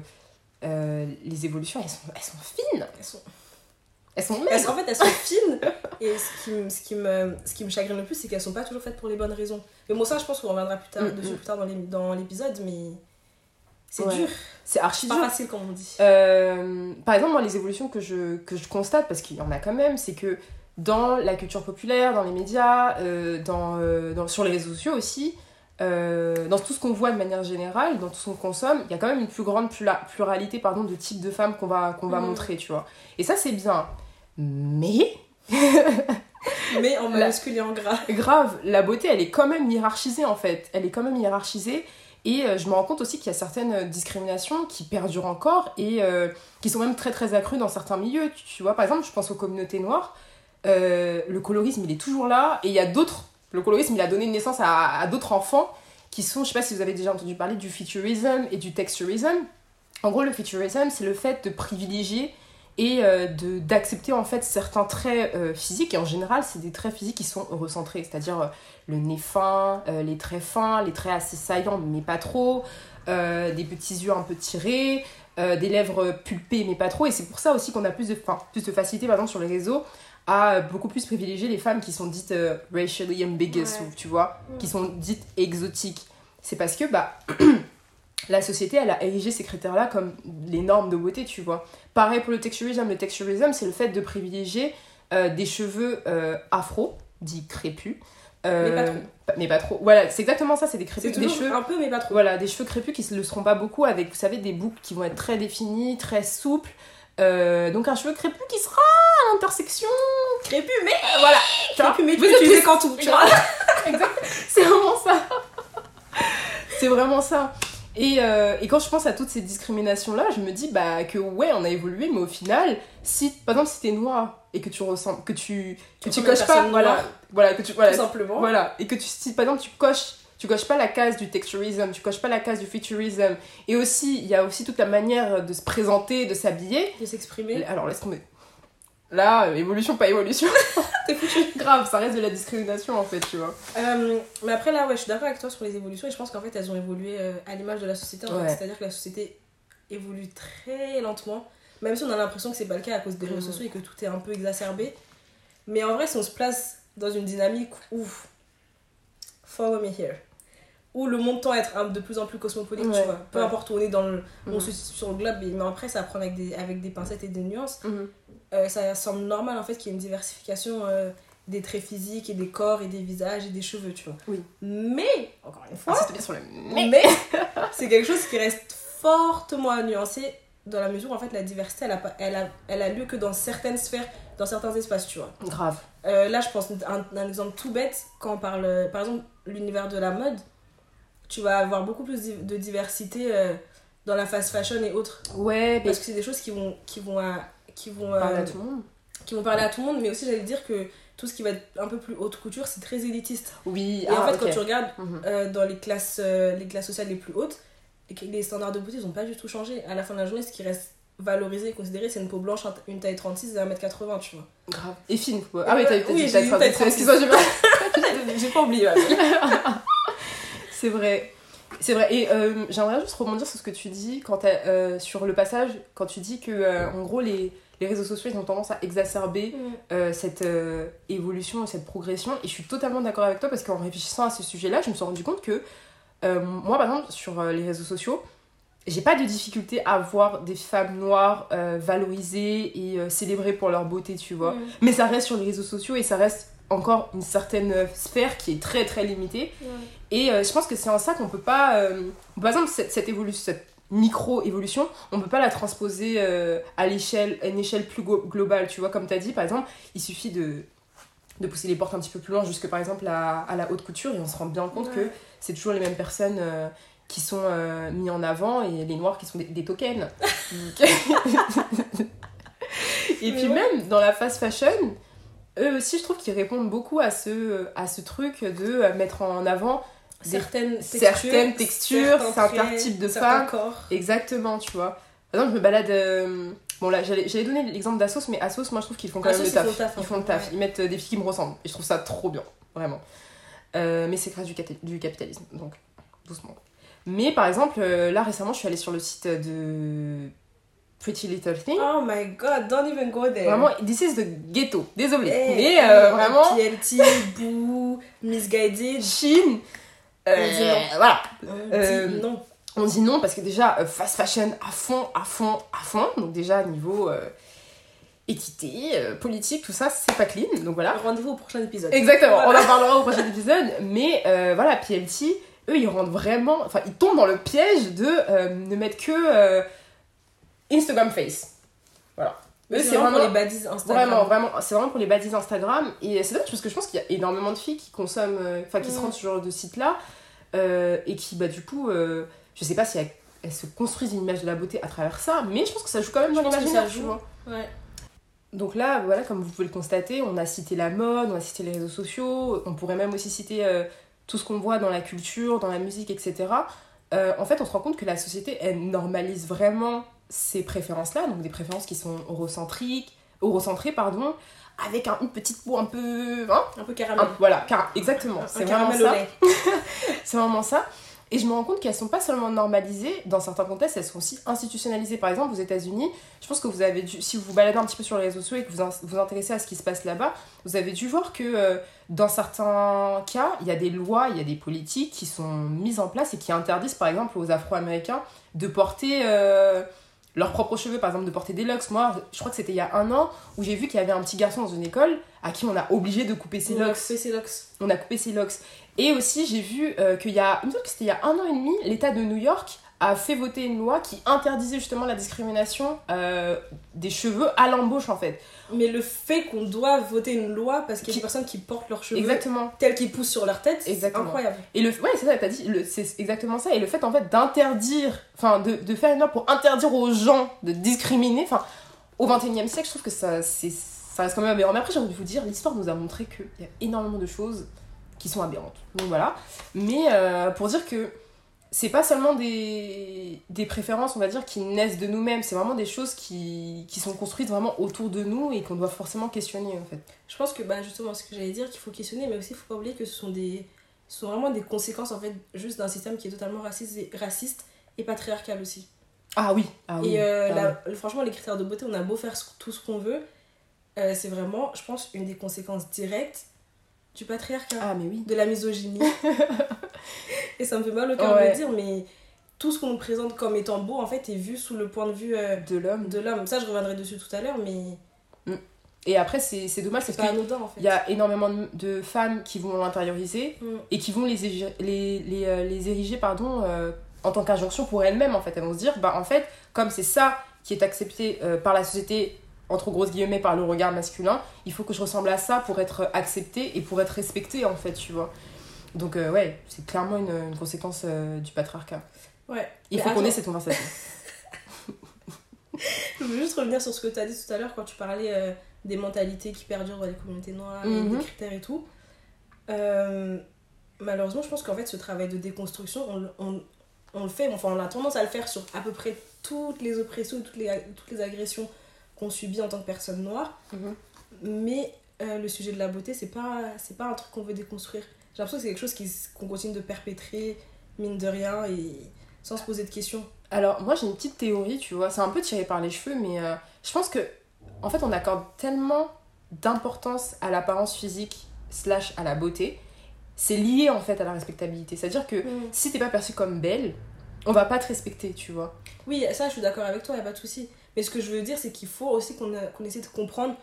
euh, les évolutions, elles sont, elles sont fines. Elles sont... Elles sont maigres. qu'en fait, elles sont fines. Et ce qui, me- ce, qui me, ce qui me chagrine le plus, c'est qu'elles sont pas toujours faites pour les bonnes raisons. Mais bon, ça, je pense qu'on reviendra plus tard, Mm, dessus mm. plus tard dans l'é- dans l'épisode. Mais c'est Ouais. dur. C'est archi C'est dur. pas facile, comme on dit. Euh, par exemple, moi, les évolutions que je, que je constate, parce qu'il y en a quand même, c'est que dans la culture populaire, dans les médias, euh, dans, euh, dans- sur les réseaux sociaux aussi, euh, dans tout ce qu'on voit de manière générale, dans tout ce qu'on consomme, il y a quand même une plus grande plura- pluralité pardon, de types de femmes qu'on va, qu'on va Mhm. montrer, tu vois. Et ça, c'est bien. Mais, Mais en majuscule et en gras. grave, la beauté, elle est quand même hiérarchisée, en fait. Elle est quand même hiérarchisée. Et euh, je me rends compte aussi qu'il y a certaines euh, discriminations qui perdurent encore et euh, qui sont même très très accrues dans certains milieux. Tu, tu vois, par exemple, je pense aux communautés noires. Euh, le colorisme, il est toujours là. Et il y a d'autres. Le colorisme, il a donné naissance à, d'autres enfants qui sont, je sais pas si vous avez déjà entendu parler du futurism et du texturism. En gros, le futurism, c'est le fait de privilégier et euh, d'accepter en fait certains traits euh, physiques. Et en général c'est des traits physiques qui sont recentrés. C'est-à-dire euh, le nez fin les traits fins les traits assez saillants mais pas trop. Des petits yeux un peu tirés des lèvres pulpées mais pas trop. Et c'est pour ça aussi qu'on a plus de, plus de facilité exemple sur les réseaux à beaucoup plus privilégier les femmes qui sont dites euh, racially ambiguous Ouais. ou tu vois qui sont dites exotiques c'est parce que bah la société elle a érigé ces critères là comme les normes de beauté tu vois Pareil pour le texturism. Le texturism, c'est le fait de privilégier euh, des cheveux euh, afro, dits crépus. euh, Mais pas trop. Mais pas trop. Voilà, c'est exactement ça, c'est des crépus. Des cheveux, un peu, mais pas trop. voilà, des cheveux crépus qui ne le seront pas beaucoup avec, vous savez, des boucles qui vont être très définies, très souples. Euh, donc un cheveu crépus qui sera à l'intersection. Crépus, mais. Euh, voilà. Crépus, mais tu plus- quand tout. Tu vois. C'est vraiment ça. c'est vraiment ça. Et, euh, et quand je pense à toutes ces discriminations-là, je me dis bah, que ouais, on a évolué, mais au final, si par exemple si t'es noir et que tu ressembles, que tu, que tu coches pas, voilà, voilà, que tu, voilà, Tout simplement. voilà, et que tu, si par exemple tu coches, tu coches pas la case du texturism, tu coches pas la case du futurism, et aussi il y a aussi toute la manière de se présenter, de s'habiller. De s'exprimer. Alors laisse tomber. Là, euh, évolution pas évolution, T'es foutu. grave, ça reste de la discrimination en fait, tu vois. Euh, mais après, là, ouais, je suis d'accord avec toi sur les évolutions et je pense qu'en fait, elles ont évolué euh, à l'image de la société. en fait. Ouais. C'est-à-dire que la société évolue très lentement, même si on a l'impression que c'est pas le cas à cause des réseaux Mhm. sociaux et que tout est un peu exacerbé. Mais en vrai, si on se place dans une dynamique où, follow me here, où le monde tend à être de plus en plus cosmopolite, Ouais, tu vois, peu ouais. importe où on est dans le, on Mhm. se situe sur le globe, mais après, ça à prendre avec des, avec des pincettes et des nuances. Mhm. Euh, ça semble normal en fait qu'il y ait une diversification euh, des traits physiques et des corps et des visages et des cheveux, tu vois. Oui. Mais, encore une fois, Insiste bien sur le mais. mais c'est quelque chose qui reste fortement nuancé dans la mesure où en fait la diversité elle a, pas- elle a, elle a lieu que dans certaines sphères, dans certains espaces, tu vois. Grave. Euh, là, je pense un, un exemple tout bête, quand on parle, par exemple, l'univers de la mode, tu vas avoir beaucoup plus de diversité euh, dans la fast fashion et autres. Ouais, mais Parce que c'est des choses qui vont, qui vont, euh, qui vont, euh, parle à tout le monde. qui vont parler à tout le monde, mais aussi j'allais dire que tout ce qui va être un peu plus haute couture, c'est très élitiste. Oui, Et ah, en fait, quand tu regardes Mhm. euh, dans les classes, euh, les classes sociales les plus hautes, les standards de beauté ils n'ont pas du tout changé. À la fin de la journée, ce qui reste valorisé et considéré, c'est une peau blanche, une taille 36 et 1m80, tu vois. Grave. Et fine. ouais. Ah oui, t'as t'as oui, taille 36. Excuse-moi, j'ai pas... j'ai pas oublié. ouais. C'est vrai. C'est vrai. Et euh, j'aimerais juste rebondir sur ce que tu dis quand euh, sur le passage, quand tu dis que, euh, en gros, les, les réseaux sociaux, ils ont tendance à exacerber Mm. cette évolution et cette progression. Et je suis totalement d'accord avec toi parce qu'en réfléchissant à ce sujet-là, je me suis rendu compte que moi, par exemple, sur les réseaux sociaux, j'ai pas de difficulté à voir des femmes noires valorisées et célébrées pour leur beauté, tu vois. Mm. Mais ça reste sur les réseaux sociaux et ça reste encore une certaine sphère qui est très très limitée. Ouais. Et euh, je pense que c'est en ça qu'on peut pas. euh, par exemple, cette, cette évolution, cette micro-évolution, on peut pas la transposer euh, à l'échelle, une échelle plus globale, tu vois. Comme tu as dit, par exemple, il suffit de, de pousser les portes un petit peu plus loin, jusque par exemple à, à la haute couture, et on se rend bien compte que c'est toujours les mêmes personnes qui sont mis en avant et les noirs qui sont des, des tokens. et Mais puis ouais. même dans la fast fashion, eux aussi je trouve qu'ils répondent beaucoup à ce, à ce truc de euh, mettre en avant certaines textures, certaines textures, certains traits, types de femmes. corps. Exactement, tu vois. Par exemple, je me balade. euh, Bon, là, j'allais donner l'exemple d'Asos, mais Asos, moi je trouve qu'ils font quand même le ils taf. font le taf, Ils hein. font le taf. Ouais. Ils mettent euh, des filles qui me ressemblent. Et je trouve ça trop bien, vraiment. Euh, mais c'est grâce du, capi- du capitalisme, donc doucement. Mais par exemple, là récemment, je suis allée sur le site de Pretty Little Thing. Oh my god, don't even go there. Vraiment, this is the ghetto. Désolée. Eh, mais eh, euh, vraiment, PLT, Boo, Misguided. Chine. euh, On dit non. voilà. On Euh, dit non. On dit non parce que déjà, euh, fast fashion à fond, à fond, à fond. Donc déjà, niveau euh, équité, euh, politique, tout ça, c'est pas clean. Donc voilà. Rendez-vous au prochain épisode. Exactement, Voilà. on en parlera au prochain épisode. Mais euh, voilà, PLT, eux, ils rentrent vraiment... Enfin, ils tombent dans le piège de euh, ne mettre que euh, Instagram face. Voilà. C'est vraiment pour les baddies Instagram. Vraiment, vraiment, c'est vraiment pour les baddies Instagram. Et c'est dommage parce que je pense qu'il y a énormément de filles qui consomment, euh, enfin qui se Mm. rendent sur ce genre de site-là euh, et qui, bah, du coup, euh, je sais pas si elles, elles se construisent une image de la beauté à travers ça, mais je pense que ça joue quand même dans l'imaginaire, tu joue. vois. Ouais. Donc là, voilà, comme vous pouvez le constater, on a cité la mode, on a cité les réseaux sociaux, on pourrait même aussi citer euh, tout ce qu'on voit dans la culture, dans la musique, etc. En fait, on se rend compte que la société, elle normalise vraiment ces préférences-là, donc des préférences qui sont eurocentriques, eurocentrées, pardon, avec un- une petite peau un peu... Hein Un peu caramel. un- voilà, car- exactement, c'est vraiment ça. C'est vraiment ça. Et je me rends compte qu'elles sont pas seulement normalisées, dans certains contextes, elles sont aussi institutionnalisées. Par exemple, aux États-Unis, je pense que vous avez dû, si vous vous baladez un petit peu sur les réseaux sociaux et que vous in- vous intéressez à ce qui se passe là-bas, vous avez dû voir que euh, dans certains cas, il y a des lois, il y a des politiques qui sont mises en place et qui interdisent, par exemple, aux Afro-Américains de porter euh, leurs propres cheveux, par exemple, de porter des locks. Moi, je crois que c'était il y a un an où j'ai vu qu'il y avait un petit garçon dans une école à qui on a obligé de couper ses On locks ses locks. on a coupé ses locks. Et aussi, j'ai vu euh, qu'il y a, il me semble que c'était il y a un an et demi, l'État de New York a fait voter une loi qui interdisait justement la discrimination euh, des cheveux à l'embauche en fait. Mais le fait qu'on doit voter une loi parce qu'il y a Qui- des personnes qui portent leurs cheveux Exactement. tels qu'ils poussent sur leur tête, c'est Exactement. incroyable. Et le, ouais, c'est ça, t'as dit, c'est exactement ça. Et le fait en fait d'interdire, enfin de, de faire une loi pour interdire aux gens de discriminer, enfin au 21 e siècle, je trouve que ça, ça reste quand même aberrant. Mais après, j'ai envie de vous dire, l'histoire nous a montré qu'il y a énormément de choses qui sont aberrantes. Donc voilà. Mais euh, pour dire que c'est pas seulement des, des préférences, on va dire, qui naissent de nous-mêmes, c'est vraiment des choses qui, qui sont construites vraiment autour de nous et qu'on doit forcément questionner en fait. Je pense que bah, justement, ce que j'allais dire, qu'il faut questionner, mais aussi il faut pas oublier que ce sont, des, ce sont vraiment des conséquences en fait juste d'un système qui est totalement raciste et, raciste et patriarcal aussi. Ah oui, ah oui. Et euh, ah la- franchement, les critères de beauté, on a beau faire tout ce qu'on veut, euh, c'est vraiment, je pense, une des conséquences directes du patriarcat, Ah mais oui. de la misogynie. et ça me fait mal au cœur de Ouais. le dire, mais tout ce qu'on nous présente comme étant beau, en fait, est vu sous le point de vue euh, De l'homme. de l'homme. Ça, je reviendrai dessus tout à l'heure, mais Et après, c'est c'est dommage c'est parce qu'il en fait. y a énormément de, de femmes qui vont l'intérioriser Mm. et qui vont les, ériger- les, les, euh, les ériger pardon, euh, en tant qu'injonction pour elles-mêmes. En fait. Elles vont se dire, bah, en fait, comme c'est ça qui est accepté euh, par la société, entre grosses guillemets, par le regard masculin, il faut que je ressemble à ça pour être acceptée et pour être respectée, en fait, tu vois. Donc, euh, ouais, c'est clairement une, une conséquence euh, du patriarcat. Ouais. Il faut qu'on ait cette conversation. Je veux juste revenir sur ce que tu as dit tout à l'heure quand tu parlais euh, des mentalités qui perdurent dans les communautés noires, et Mhm. des critères et tout. Euh, malheureusement, je pense qu'en fait, ce travail de déconstruction, on, le- on, on le fait, enfin, on a tendance à le faire sur à peu près toutes les oppressions, toutes les, toutes les agressions qu'on subit en tant que personne noire. Mhm. Mais euh, le sujet de la beauté, c'est pas, c'est pas un truc qu'on veut déconstruire. J'ai l'impression que c'est quelque chose qu'on continue de perpétrer, mine de rien, et sans se poser de questions. Alors, moi j'ai une petite théorie, tu vois, c'est un peu tiré par les cheveux, mais euh, je pense que en fait, on accorde tellement d'importance à l'apparence physique slash à la beauté, c'est lié en fait à la respectabilité. C'est-à-dire que Mm. si t'es pas perçue comme belle, on va pas te respecter, tu vois. Oui, ça, je suis d'accord avec toi, y a pas de souci. Mais ce que je veux dire, c'est qu'il faut aussi qu'on qu'on essaie de comprendre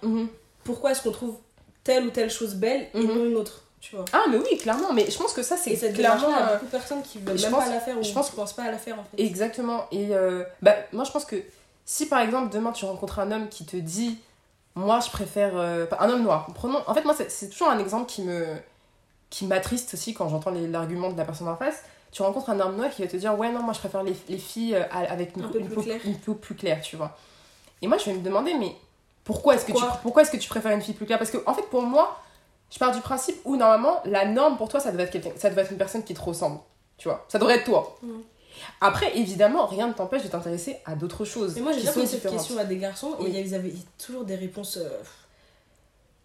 pourquoi est-ce qu'on trouve telle ou telle chose belle et Mhm. non une autre, tu vois. Ah, mais oui, clairement. Mais je pense que ça, c'est clairement. il y a euh, beaucoup de personnes qui veulent même pense- pas la faire ou je pense- pensent pas à la faire en fait. Exactement. Et euh, bah, moi, je pense que si par exemple demain tu rencontres un homme qui te dit, moi je préfère. euh, un homme noir. Prenons. En fait, moi, c'est- toujours un exemple qui me qui m'attriste aussi quand j'entends l'argument de la personne en face. Tu rencontres un homme noir qui va te dire, ouais, non, moi je préfère les, les filles euh, avec une, Un peu une plus peau, une peau plus claire, tu vois. Et moi, je vais me demander, mais pourquoi est-ce que, tu, Pourquoi? est-ce que tu préfères une fille plus claire? Parce que, en fait, pour moi, je pars du principe où normalement, la norme pour toi, ça devrait être, quelqu'un, ça devrait être une personne qui te ressemble. Tu vois, ça devrait être toi. Mhm. Après, évidemment, rien ne t'empêche de t'intéresser à d'autres choses. Mais moi, j'ai déjà posé cette question à des garçons et ils avaient toujours des réponses. euh,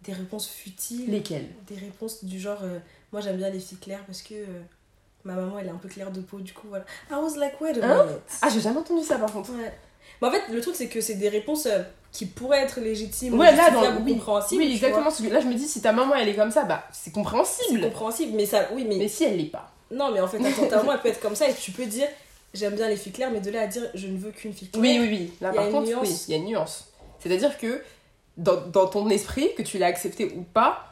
des réponses futiles. Lesquelles? Des réponses du genre euh, moi j'aime bien les filles claires parce que euh, ma maman elle est un peu claire de peau, du coup voilà. I was like, wait a Hein minute. Ah, j'ai jamais entendu ça par contre. Ouais. Mais en fait, le truc c'est que c'est des réponses euh, qui pourraient être légitimes, Ouais, là, dans- ou oui. compréhensibles. Oui, exactement. vois. Parce que là, je me dis, si ta maman elle est comme ça, bah c'est C'est compréhensible. compréhensible, mais ça, oui, mais, Mais si elle l'est pas. non, mais en fait, attends, ta maman elle peut être comme ça et tu peux dire j'aime bien les filles claires, mais de là à dire je ne veux qu'une fille claire. Oui, oui, oui. Là, par contre, nuance. oui, il y a une nuance. C'est-à-dire que dans, dans ton esprit, que tu l'as accepté ou pas,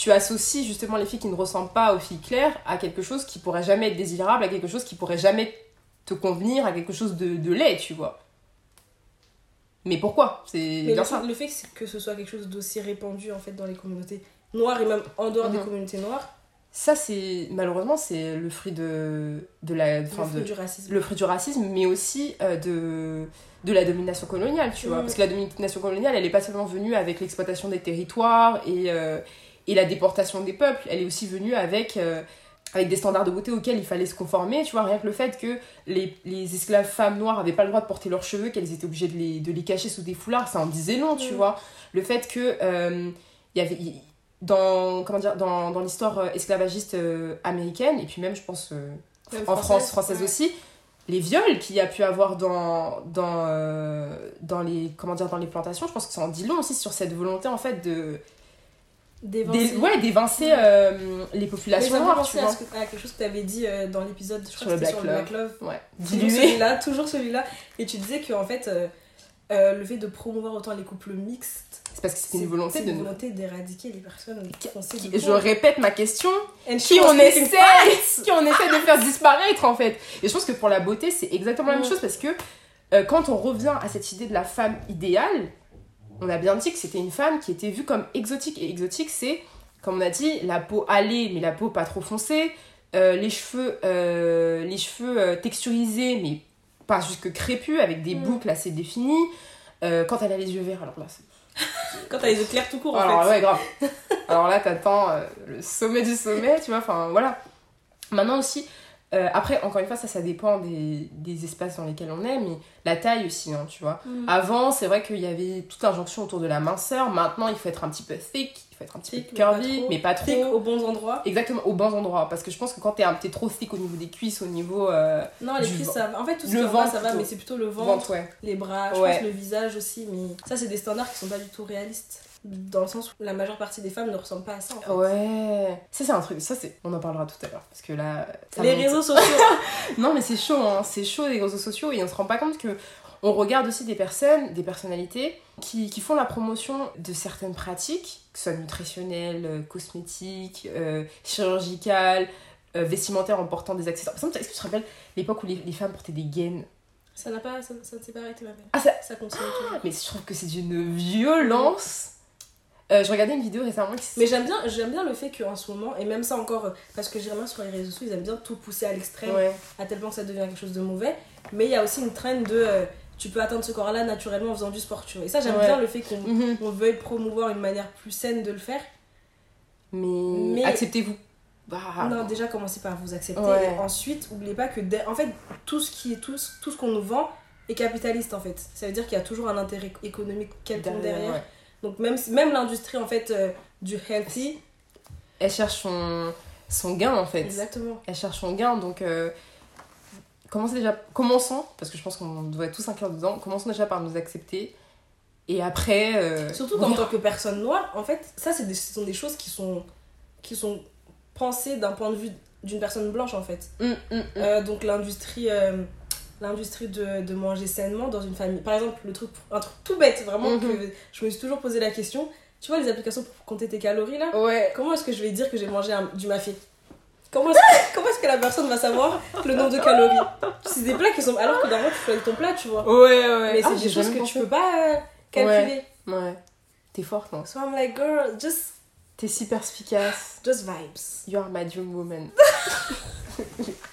tu associes justement les filles qui ne ressemblent pas aux filles claires à quelque chose qui pourrait jamais être désirable, à quelque chose qui pourrait jamais te convenir, à quelque chose de, de laid, tu vois. Mais pourquoi? C'est bien le, ça. le fait que ce soit quelque chose d'aussi répandu en fait dans les communautés noires et même en dehors des Mhm. communautés noires, Ça, c'est malheureusement, c'est le fruit de, de la. le enfin, fruit de- du racisme. le fruit du racisme, mais aussi euh, de, de la domination coloniale, tu vois. Mm. Parce que la domination coloniale, elle n'est pas seulement venue avec l'exploitation des territoires et, euh, et la déportation des peuples, elle est aussi venue avec, euh, avec des standards de beauté auxquels il fallait se conformer, tu vois. Rien que le fait que les, les esclaves femmes noires n'avaient pas le droit de porter leurs cheveux, qu'elles étaient obligées de les, de les cacher sous des foulards, ça en disait long, tu Mm. vois. Le fait que... euh, y avait... dans, comment dire, dans, dans l'histoire euh, esclavagiste euh, américaine, et puis même, je pense, en France, française ouais. aussi, les viols qu'il y a pu avoir dans, dans, euh, dans, les, comment dire, dans les plantations, je pense que ça en dit long aussi sur cette volonté en fait de D'évincer. ouais, d'évincer euh, les populations noires, tu à, vois. ce que- à quelque chose que tu avais dit euh, dans l'épisode, je Sur crois le que c'était sur le Black Love. Ouais. Toujours celui-là, toujours celui-là. Et tu disais qu'en fait, euh, le fait de promouvoir autant les couples mixtes, C'est parce que c'est une volonté de d'éradiquer les personnes foncées Qui-. Je répète ma question, And qui on essaie, qui on essaie de faire disparaître en fait. Et je pense que pour la beauté, c'est exactement la même chose parce que quand on revient à cette idée de la femme idéale, on a bien dit que c'était une femme qui était vue comme exotique. Et exotique, c'est, comme on a dit, la peau hâlée, mais la peau pas trop foncée, euh, les cheveux, euh, les cheveux euh, texturisés, mais pas jusque crépus, avec des Mm. boucles assez définies. Quand elle a les yeux verts, alors là, c'est Quand t'as les yeux clairs tout court, en alors fait. ouais, grave. Alors là, t'attends le sommet du sommet, tu vois, enfin voilà. Maintenant aussi, euh, après, encore une fois, ça, ça dépend des, des espaces dans lesquels on est, mais la taille aussi, hein, tu vois. Mm. Avant, c'est vrai qu'il y avait toute l'injonction autour de la minceur. Maintenant, il faut être un petit peu thick, il faut être un petit Thick, peu mais pas curvy, trop. mais pas trop. Thick aux bons endroits. Exactement, aux bons endroits. Parce que je pense que quand t'es un- t'es trop thick au niveau des cuisses, au niveau euh, Non, les cuisses, ça va. En fait, tout ce Le qui ça va, mais c'est plutôt le ventre, ventre, ouais. les bras, je Ouais. pense le visage aussi. Mais ça, c'est des standards qui sont pas du tout réalistes. Dans le sens où la majeure partie des femmes ne ressemblent pas à ça. En fait. Ouais. Ça, c'est un truc, ça, c'est. On en parlera tout à l'heure. Parce que là. Les monte. réseaux sociaux. Non, mais c'est chaud, hein. c'est chaud les réseaux sociaux et on se rend pas compte que on regarde aussi des personnes, des personnalités qui, qui font la promotion de certaines pratiques, que ce soit nutritionnelles, euh, cosmétiques, euh, chirurgicales, euh, vestimentaires en portant des accessoires. Par exemple, est-ce que tu te rappelles l'époque où les, les femmes portaient des gaines? Ça n'a pas, ça, ça ne s'est pas arrêté ma belle. Ah, ça- Ça continue toujours. Mais je trouve que c'est d'une violence. Euh, je regardais une vidéo récemment qui Mais j'aime bien, j'aime bien le fait qu'en ce moment, et même ça encore, euh, parce que j'ai remarqué sur les réseaux sociaux, ils aiment bien tout pousser à l'extrême, Ouais. à tel point que ça devient quelque chose de mauvais. Mais il y a aussi une traîne de euh, tu peux atteindre ce corps-là naturellement en faisant du sport, tu vois. Et ça, j'aime Ouais. bien le fait qu'on on veuille promouvoir une manière plus saine de le faire. Mais, Mais- acceptez-vous. Bah, Non, déjà, commencez par vous accepter. Ouais. Et ensuite, oubliez pas que, en fait, tout ce est tout, tout ce qu'on nous vend est capitaliste, en fait. Ça veut dire qu'il y a toujours un intérêt économique quelconque derrière. ouais. Donc, même, même l'industrie, en fait, euh, du healthy. Elle cherche son, son gain en fait. Exactement. elle cherche son gain. Donc, euh, commencez déjà, commençons, parce que je pense qu'on doit être tous inclure dedans, commençons déjà par nous accepter Et après. euh, Surtout qu'en verra. tant que personne noire, en fait, ça, c'est des, ce sont des choses qui sont, qui sont pensées d'un point de vue d'une personne blanche, en fait. Hum, hum. Euh, donc, l'industrie l'industrie de, de manger sainement dans une famille. Par exemple, le truc, un truc tout bête, vraiment, Mhm. que je me suis toujours posé la question. Tu vois, les applications pour compter tes calories, là? Ouais. Comment est-ce que je vais dire que j'ai mangé un- du mafé? Comment est-ce que, comment est-ce que la personne va savoir le nombre de calories? C'est des plats qui sont. Alors que normalement, tu choisis ton plat, tu vois. Ouais, ouais. Mais Ah, c'est j'ai des choses que pensé. tu peux pas euh, calculer. Ouais. T'es forte, non So I'm like, girl, just, T'es si perspicace. just vibes. You are my dream woman.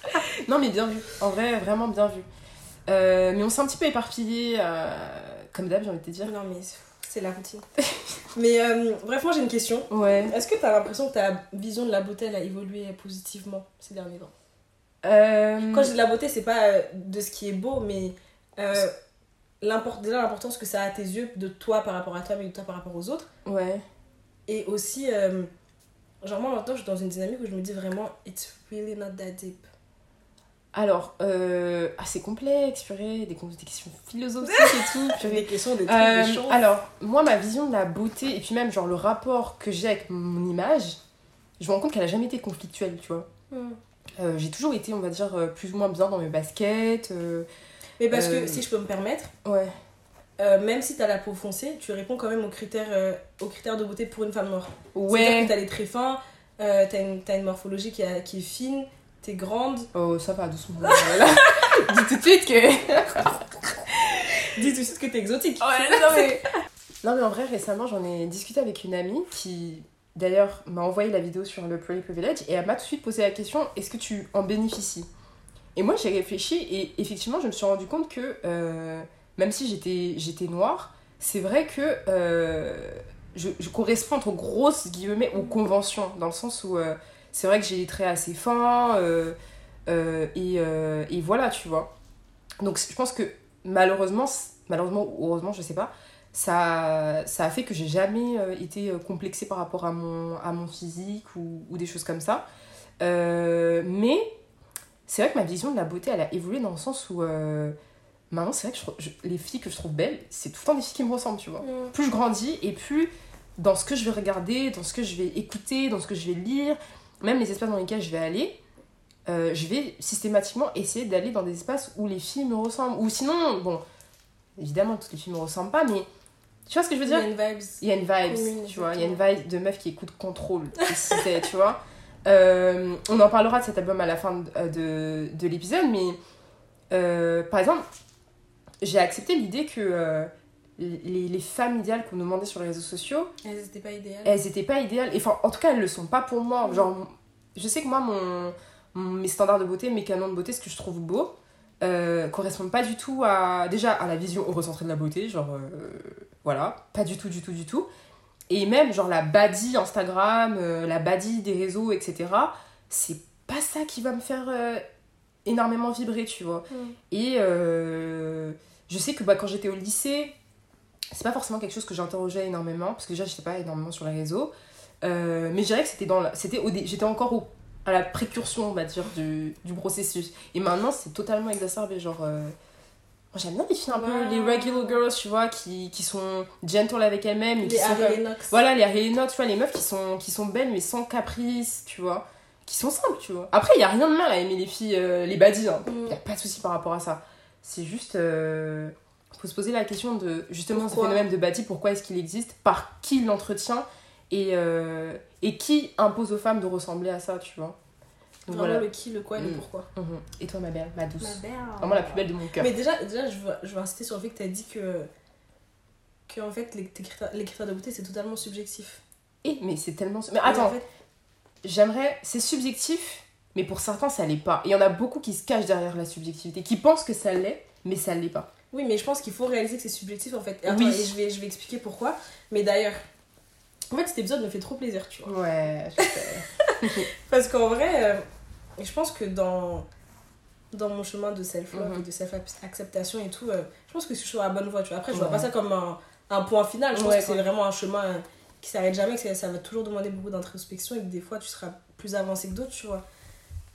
non, mais bien vu. En vrai, vraiment bien vu. Euh, mais on s'est un petit peu éparpillé, euh, comme d'hab, j'ai envie de te dire. Non, mais c'est la routine. mais euh, bref, moi j'ai une question. Ouais. Est-ce que t'as l'impression que ta vision de la beauté elle a évolué positivement ces derniers temps? Euh, Quand je dis de la beauté, c'est pas de ce qui est beau, mais déjà l'importance que ça a à tes yeux de toi par rapport à toi, mais de toi par rapport aux autres. Ouais. Et aussi, genre moi maintenant je suis dans une dynamique où je me dis vraiment, it's really not that deep. Alors, euh, ah, c'est complexe, purée, des, des questions philosophiques et tout, purée. des questions, des trucs, Euh, des choses. alors, moi, ma vision de la beauté, et puis même, genre, le rapport que j'ai avec mon image, je me rends compte qu'elle a jamais été conflictuelle, tu vois. Hmm. Euh, j'ai toujours été, on va dire, euh, plus ou moins bien dans mes baskets. euh, Mais parce Euh, que si je peux me permettre, Ouais. euh, même si t'as la peau foncée, tu réponds quand même aux critères, euh, aux critères de beauté pour une femme noire. C'est-à-dire Ouais. que t'as les traits fins, euh, t'as une, t'as une morphologie qui, a- qui est fine, t'es grande. Oh, ça va, doucement. Voilà. Dis tout de suite que. Dis tout de suite que t'es exotique. Ouais, non, mais... non, mais en vrai, récemment, j'en ai discuté avec une amie qui, d'ailleurs, m'a envoyé la vidéo sur le Pretty Privilege et elle m'a tout de suite posé la question est-ce que tu en bénéficies? Et moi, j'ai réfléchi et effectivement, je me suis rendu compte que euh, même si j'étais, j'étais noire, c'est vrai que euh, je, je corresponds entre grosses guillemets aux conventions, dans le sens où euh, c'est vrai que j'ai des traits assez fins euh, euh, et, euh, et voilà, tu vois. Donc je pense que malheureusement, malheureusement ou heureusement, je sais pas, ça, ça a fait que j'ai jamais été complexée par rapport à mon, à mon physique ou, ou des choses comme ça. Mais c'est vrai que ma vision de la beauté, elle a évolué dans le sens où maintenant, c'est vrai que je trouve- je- les filles que je trouve belles, c'est tout le temps des filles qui me ressemblent, tu vois. Mm. Plus je grandis et plus dans ce que je vais regarder, dans ce que je vais écouter, dans ce que je vais lire, même les espaces dans lesquels je vais aller, euh, je vais systématiquement essayer d'aller dans des espaces où les filles me ressemblent. Ou sinon, bon, évidemment, toutes les filles me ressemblent pas, mais tu vois ce que je veux Il y dire a une vibes. il y a une vibe, tu vois, il y a une vibe de meuf qui écoute contrôle, tu vois. Euh, on en parlera de cet album à la fin de, de, de l'épisode, mais euh, par exemple, j'ai accepté l'idée que euh, les, les femmes idéales qu'on nous demandait sur les réseaux sociaux, Elles étaient pas idéales. elles étaient pas idéales, enfin, en tout cas, elles le sont pas pour moi. Genre, je sais que moi, mon, mon- mes standards de beauté, mes canons de beauté, ce que je trouve beau, euh, correspondent pas du tout à déjà à la vision eurocentrée de la beauté, genre euh, voilà, pas du tout, du tout, du tout. Et même genre la baddie Instagram, euh, la baddie des réseaux, etc. C'est pas ça qui va me faire énormément vibrer, tu vois. Mm. Et je sais que bah, quand j'étais au lycée, c'est pas forcément quelque chose que j'interrogeais énormément, parce que déjà j'étais pas énormément sur les réseaux. Euh, mais je dirais que c'était dans la- c'était au dé- j'étais encore au- à la précursion, on va dire, du, du processus. Et maintenant, c'est totalement exacerbé. Genre, euh, moi, j'aime bien les filles un peu, Wow. les regular girls, tu vois, qui, qui sont gentle avec elles-mêmes. et qui Les sont Harry comme- voilà, les Harry tu vois, les meufs qui sont, qui sont belles mais sans caprice, tu vois. Qui sont simples, tu vois. Après, il y a rien de mal à aimer les filles, euh, les baddies, hein. Mm. Y a pas de souci par rapport à ça. C'est juste. Euh, faut se poser la question de justement Pourquoi ce phénomène de baddie, pourquoi est-ce qu'il existe, par qui l'entretient et, euh, et qui impose aux femmes de ressembler à ça, tu vois. Donc Vraiment voilà. le qui, le quoi et le Mm. pourquoi. Mhm. Et toi, ma belle, ma douce. Ma belle. Vraiment la plus belle de mon cœur. Mais déjà, déjà je, veux, je veux insister sur le fait que tu as dit que, que en fait, les, critères, les critères de beauté, c'est totalement subjectif. Eh, mais c'est tellement. Mais Et attends, en fait, j'aimerais. C'est subjectif, mais pour certains, ça l'est pas. Et il y en a beaucoup qui se cachent derrière la subjectivité, qui pensent que ça l'est, mais ça l'est pas. Oui, mais je pense qu'il faut réaliser que c'est subjectif en fait. Et, attends, Oui. et je, vais, je vais expliquer pourquoi. Mais d'ailleurs, en fait, cet épisode me fait trop plaisir, tu vois. Ouais, je sais. Parce qu'en vrai, euh, je pense que dans, dans mon chemin de self-love Mhm. et de self-acceptation et tout, euh, je pense que je suis sur la bonne voie. Tu vois. Après, je vois Ouais. pas ça comme un, un point final. Je pense Ouais, que c'est vraiment un chemin euh, qui s'arrête jamais, que ça, ça va toujours demander beaucoup d'introspection et que des fois, tu seras plus avancé que d'autres, tu vois.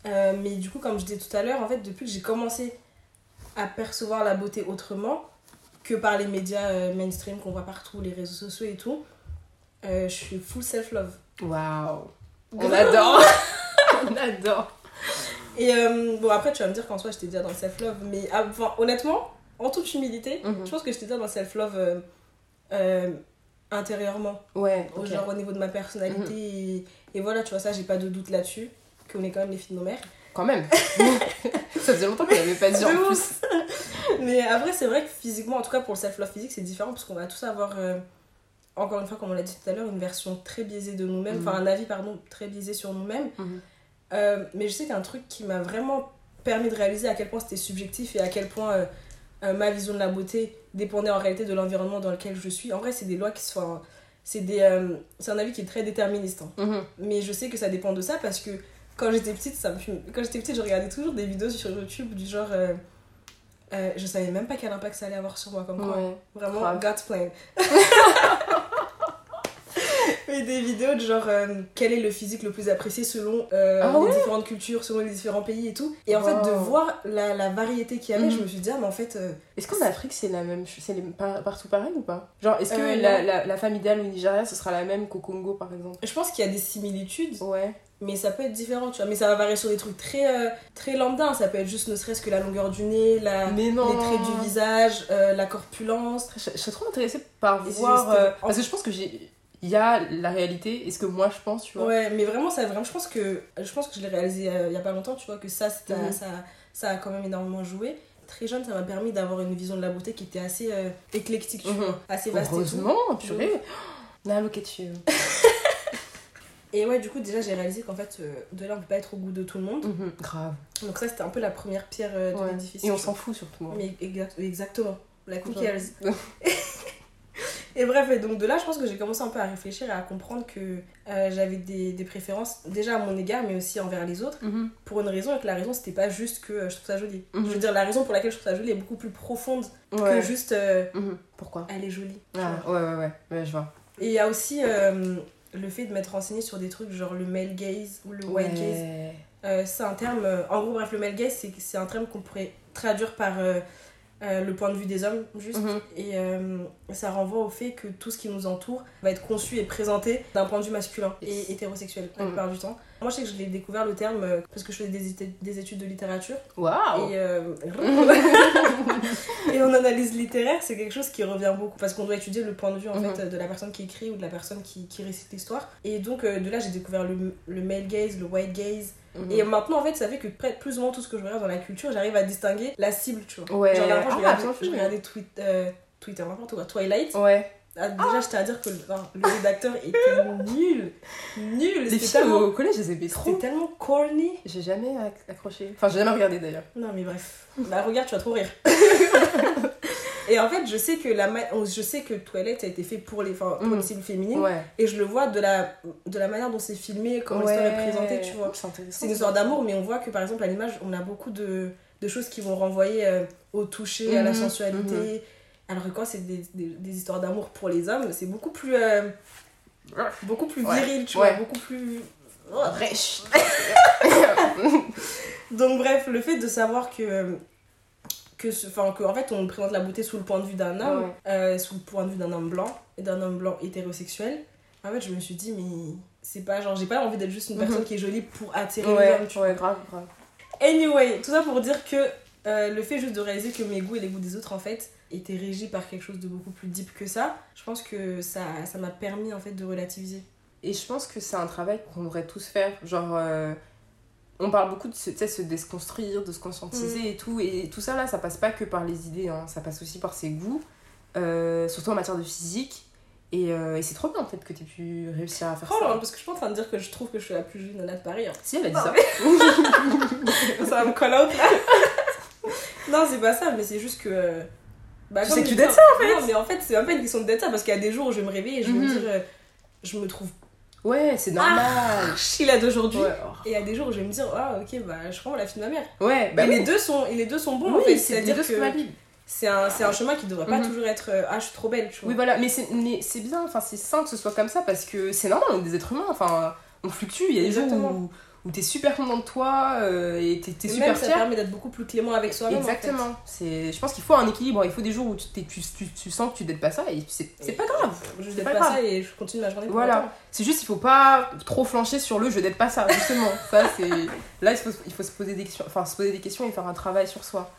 Euh, mais du coup, comme je disais tout à l'heure, en fait, depuis que j'ai commencé à percevoir la beauté autrement, que par les médias euh, mainstream qu'on voit partout, les réseaux sociaux et tout. Euh, je suis full self-love. Waouh. On adore. On adore. Et euh, bon, après, tu vas me dire qu'en soi, j'étais déjà dans le self-love, mais ah, enfin, honnêtement, en toute humilité, Mhm. je pense que j'étais déjà dans le self-love intérieurement, Ouais, au ok. genre au niveau de ma personnalité. et, et voilà, tu vois, ça, j'ai pas de doute là-dessus, qu'on est quand même les filles de nos mères. Quand même. ça faisait longtemps qu'on l'avait pas dit en plus. Mais après, c'est vrai que physiquement, en tout cas pour le self-love physique, c'est différent parce qu'on va tous avoir, euh, encore une fois, comme on l'a dit tout à l'heure, une version très biaisée de nous-mêmes, Mhm. enfin un avis, pardon, très biaisé sur nous-mêmes. Mhm. Euh, mais je sais qu'un truc qui m'a vraiment permis de réaliser à quel point c'était subjectif et à quel point euh, euh, ma vision de la beauté dépendait en réalité de l'environnement dans lequel je suis. En vrai, c'est des lois qui sont. C'est des, c'est un avis qui est très déterministe. hein. Mhm. Mais je sais que ça dépend de ça parce que quand j'étais petite, ça me fume. Quand j'étais petite, je regardais toujours des vidéos sur YouTube du genre. euh, euh, je savais même pas quel impact ça allait avoir sur moi, comme quoi. Ouais. Vraiment, Grave. God's plan. Mais des vidéos de genre euh, quel est le physique le plus apprécié selon euh, Ah les différentes cultures, selon les différents pays et tout. Et en fait, de voir la, la variété qu'il y avait, Mhm. je me suis dit, ah, mais en fait, euh, Est-ce qu'en Afrique c'est la même C'est partout pareil ou pas? Genre, est-ce que la, la, la femme idéale au Nigeria ce sera la même qu'au Congo par exemple? Je pense qu'il y a des similitudes, Ouais. Mais ça peut être différent, tu vois. Mais ça va varier sur des trucs très, euh, très lambda. hein. Ça peut être juste ne serait-ce que la longueur du nez, la, les traits du visage, euh, la corpulence. Je, je serais trop intéressée par Et voir. euh, parce que je pense que j'ai. Il y a la réalité et ce que moi je pense, tu vois. Ouais, mais vraiment, ça, vraiment, je pense que je pense que je l'ai réalisé euh, il y a pas longtemps, tu vois, que ça, Mhm. ça, ça a quand même énormément joué. Très jeune, ça m'a permis d'avoir une vision de la beauté qui était assez euh, éclectique, tu Mhm. vois, assez vaste et tout. Heureusement, purée. Now look at you. Et ouais, du coup, déjà, j'ai réalisé qu'en fait, euh, de là, on peut pas être au goût de tout le monde. Mhm, Grave. Donc ça, c'était un peu la première pierre euh, de Ouais. l'édifice. Et on s'en fout surtout. hein. Mais exact- exactement. La cookie. Et bref, et donc de là, je pense que j'ai commencé un peu à réfléchir et à comprendre que euh, j'avais des, des préférences, déjà à mon égard, mais aussi envers les autres, Mhm. pour une raison, et que la raison, c'était pas juste que euh, je trouve ça joli. Mhm. Je veux dire, la raison pour laquelle je trouve ça joli est beaucoup plus profonde que juste euh, Mhm. Pourquoi? elle est jolie. Ah, ouais, ouais, ouais, ouais, je vois. Et il y a aussi le fait de m'être renseignée sur des trucs genre le male gaze ou le white gaze. Euh, c'est un terme, euh, en gros, bref, le male gaze, c'est, c'est un terme qu'on pourrait traduire par euh, le point de vue des hommes, juste. Mhm. Et ça renvoie au fait que tout ce qui nous entoure va être conçu et présenté d'un point de vue masculin et hétérosexuel, la Mhm. plupart du temps. Moi, je sais que je l'ai découvert le terme euh, parce que je faisais des, étu- des études de littérature. Waouh Et, euh, et en analyse littéraire, c'est quelque chose qui revient beaucoup parce qu'on doit étudier le point de vue en Mhm. fait de la personne qui écrit ou de la personne qui, qui récite l'histoire. Et donc euh, de là, j'ai découvert le, le male gaze, le white gaze. Mhm. Et maintenant, en fait, ça fait que près- plus ou moins tout ce que je regarde dans la culture, j'arrive à distinguer la cible, tu vois. Ouais. Genre, la dernière fois, je Ah, regardais, je regardais Tweet- euh, Twitter, n'importe quoi, Twilight. Ouais. Ah, déjà, j'étais à dire que le, le rédacteur était nul. Nul. Les filles tellement, au collège, je les trop. c'était tellement corny. J'ai jamais acc- accroché. Enfin, j'ai jamais regardé d'ailleurs. Non, mais bref. Bah, regarde, tu vas trop rire. Et en fait, je sais que la ma- je sais que Twilight a été fait pour les enfin, pour Mhm. une cible féminine Ouais. et je le vois de la de la manière dont c'est filmé, comment l'histoire est présentée, tu vois. C'est une histoire d'amour, mais on voit que par exemple à l'image, on a beaucoup de, de choses qui vont renvoyer euh, au toucher, à la Mhm, sensualité. Alors que quand c'est des, des, des histoires d'amour pour les hommes, c'est beaucoup plus euh, beaucoup plus Ouais, viril, tu ouais. vois, beaucoup plus Rêche. Donc bref, le fait de savoir que que ce- enfin que en fait on présente la beauté sous le point de vue d'un homme, Ouais. euh, sous le point de vue d'un homme blanc et d'un homme blanc hétérosexuel. En fait, je me suis dit mais c'est pas genre j'ai pas envie d'être juste une Mhm. personne qui est jolie pour attirer les Ouais, hommes, tu vois. ouais, grave, grave. Anyway, tout ça pour dire que euh, le fait juste de réaliser que mes goûts et les goûts des autres en fait étaient régis par quelque chose de beaucoup plus deep que ça, je pense que ça ça m'a permis en fait de relativiser. Et je pense que c'est un travail qu'on devrait tous faire. Genre, euh, on parle beaucoup de se, se déconstruire, de se conscientiser Mm. et tout. Et tout ça, là, ça passe pas que par les idées, hein. ça passe aussi par ses goûts, euh, surtout en matière de physique. Et, euh, et c'est trop bien, en fait, que tu pu réussir à faire Oh ça. là, parce que je suis en train de dire que je trouve que je suis la plus jolie nana de Paris. hein. Si, elle a dit Non, ça. ça va me call out là. non, c'est pas ça, mais c'est juste que. Bah, sais que tu dates ça, en fait Non, mais en fait, c'est même pas une question de d'être ça, parce qu'il y a des jours où je vais me réveiller et je vais me Mhm. dire, euh, je me trouve Ouais, c'est normal. chila d'aujourd'hui. Ouais, Et il y a des jours où je vais me dire, ah ok, bah je prends la fille de ma mère. ouais bah et, oui. les deux sont, et les deux sont bons en Oui, fait. c'est les C'est-à-dire que c'est un, c'est un chemin qui devrait pas Mhm. toujours être, euh, ah je suis trop belle, tu vois. Oui, voilà, mais c'est c'est bien, enfin, c'est sain que ce soit comme ça parce que c'est normal, on est des êtres humains. Enfin, on fluctue. Il y a des jours Exactement. où, où t'es super content de toi euh, et t'es t'es Et super même, ça fier. permet d'être beaucoup plus clément avec soi-même. en fait. Exactement. C'est, je pense qu'il faut un équilibre. Il faut des jours où tu, t'es- tu, tu, tu sens que tu n'aides pas ça et c'est, c'est pas grave. Je n'aide pas pas, grave. ça et je continue ma journée. Voilà. C'est juste il faut pas trop flancher sur le je n'aide pas ça justement. ça c'est là il faut, il faut se poser des questions, enfin se poser des questions et faire un travail sur soi.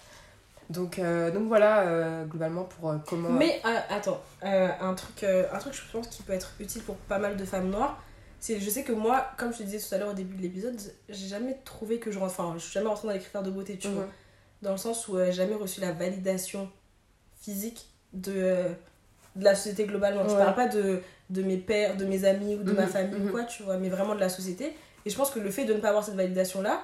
Donc euh, donc voilà euh, globalement pour comment. Mais attends, un, truc, un truc je pense qui peut être utile pour pas mal de femmes noires, c'est je sais que moi, comme je te disais tout à l'heure au début de l'épisode, j'ai jamais trouvé que je enfin je suis jamais rentrée dans les critères de beauté, tu Mhm. vois. Dans le sens où euh, j'ai jamais reçu la validation physique de, euh, de la société globalement. Je Ouais. parle pas de, de mes pères, de mes amis ou de ma Mhm, famille ou mhm. quoi, tu vois, mais vraiment de la société. Et je pense que le fait de ne pas avoir cette validation-là,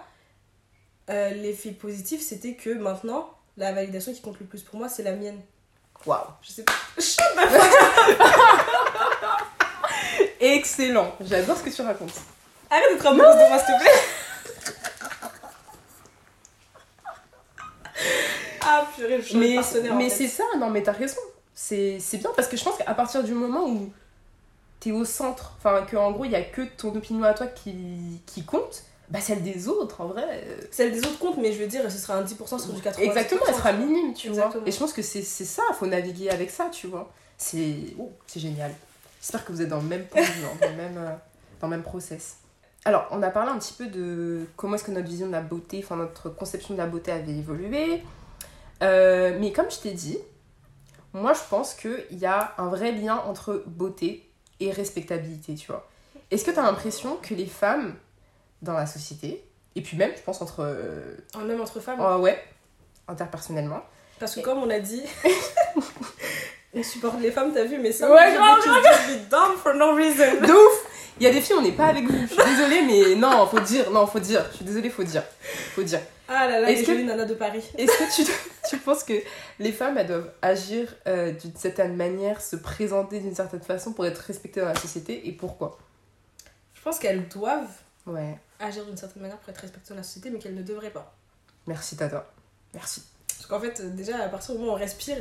euh, l'effet positif, c'était que maintenant, la validation qui compte le plus pour moi, c'est la mienne. Waouh. Je sais pas. Excellent. J'adore ce que tu racontes. Arrête d'être amoureuse de moi, s'il te plaît. ah, purée, je suis Mais, mais c'est ça, non mais t'as raison. C'est bien parce que je pense qu'à partir du moment où t'es au centre, enfin qu'en gros il y a que ton opinion à toi qui, qui compte, bah celle des autres en vrai. euh, Celle des autres compte, mais je veux dire, ce sera un 10% sur du 80%. Exactement, elle sera minime, tu Exactement. vois. Et je pense que c'est c'est ça, faut naviguer avec ça, tu vois. C'est oh, c'est génial. J'espère que vous êtes dans le même point hein, dans, le même, euh, dans le même process. Alors, on a parlé un petit peu de comment est-ce que notre vision de la beauté, enfin notre conception de la beauté avait évolué. Euh, mais comme je t'ai dit, moi je pense qu'il y a un vrai lien entre beauté et respectabilité, tu vois. Est-ce que tu as l'impression que les femmes dans la société, et puis même, je pense, entre. euh, Ah, Même entre femmes. euh, ouais, interpersonnellement. Parce que comme on a dit, on supporte les femmes, t'as vu, mais ça, Ouais, grave, be dumb for no reason. De ouf Il y a des filles, on n'est pas avec vous. Je suis désolée, mais non, faut dire, non, faut dire. Je suis désolée, faut dire. Faut dire. Ah là là, Est-ce les que- jolies nanas de Paris. Est-ce que tu, tu penses que les femmes, elles doivent agir euh, d'une certaine manière, se présenter d'une certaine façon pour être respectées dans la société et pourquoi? Je pense qu'elles doivent Ouais, agir d'une certaine manière pour être respectées dans la société, mais qu'elles ne devraient pas. merci Tata. Merci. Parce qu'en fait, déjà, à partir du moment où on respire,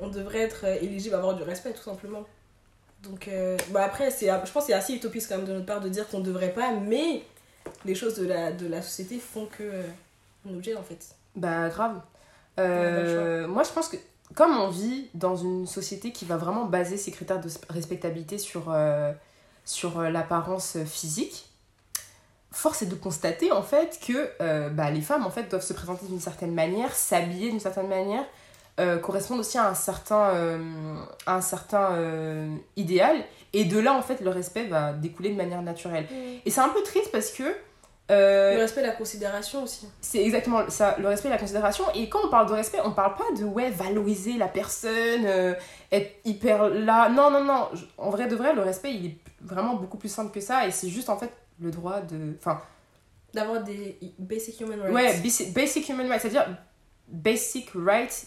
on devrait être euh, éligible à avoir du respect, tout simplement. Donc, euh, bah après, c'est, je pense que c'est assez utopiste quand même de notre part de dire qu'on ne devrait pas, mais les choses de la, de la société font que euh, on en fait. Bah, grave. Euh, moi, je pense que comme on vit dans une société qui va vraiment baser ses critères de respectabilité sur, euh, sur l'apparence physique, force est de constater en fait que bah, les femmes en fait doivent se présenter d'une certaine manière, s'habiller d'une certaine manière, euh, correspondre aussi à un certain, euh, à un certain euh, idéal. Et de là, en fait, le respect va découler de manière naturelle. Et c'est un peu triste parce que euh, Le respect et la considération aussi. c'est exactement ça, le respect et la considération. Et quand on parle de respect, on parle pas de ouais, valoriser la personne, euh, être hyper là. Non, non, non. En vrai de vrai, le respect, il est vraiment beaucoup plus simple que ça. Et c'est juste en fait le droit de. Enfin, D'avoir des basic human rights. ouais, basic, basic human rights, c'est-à-dire basic right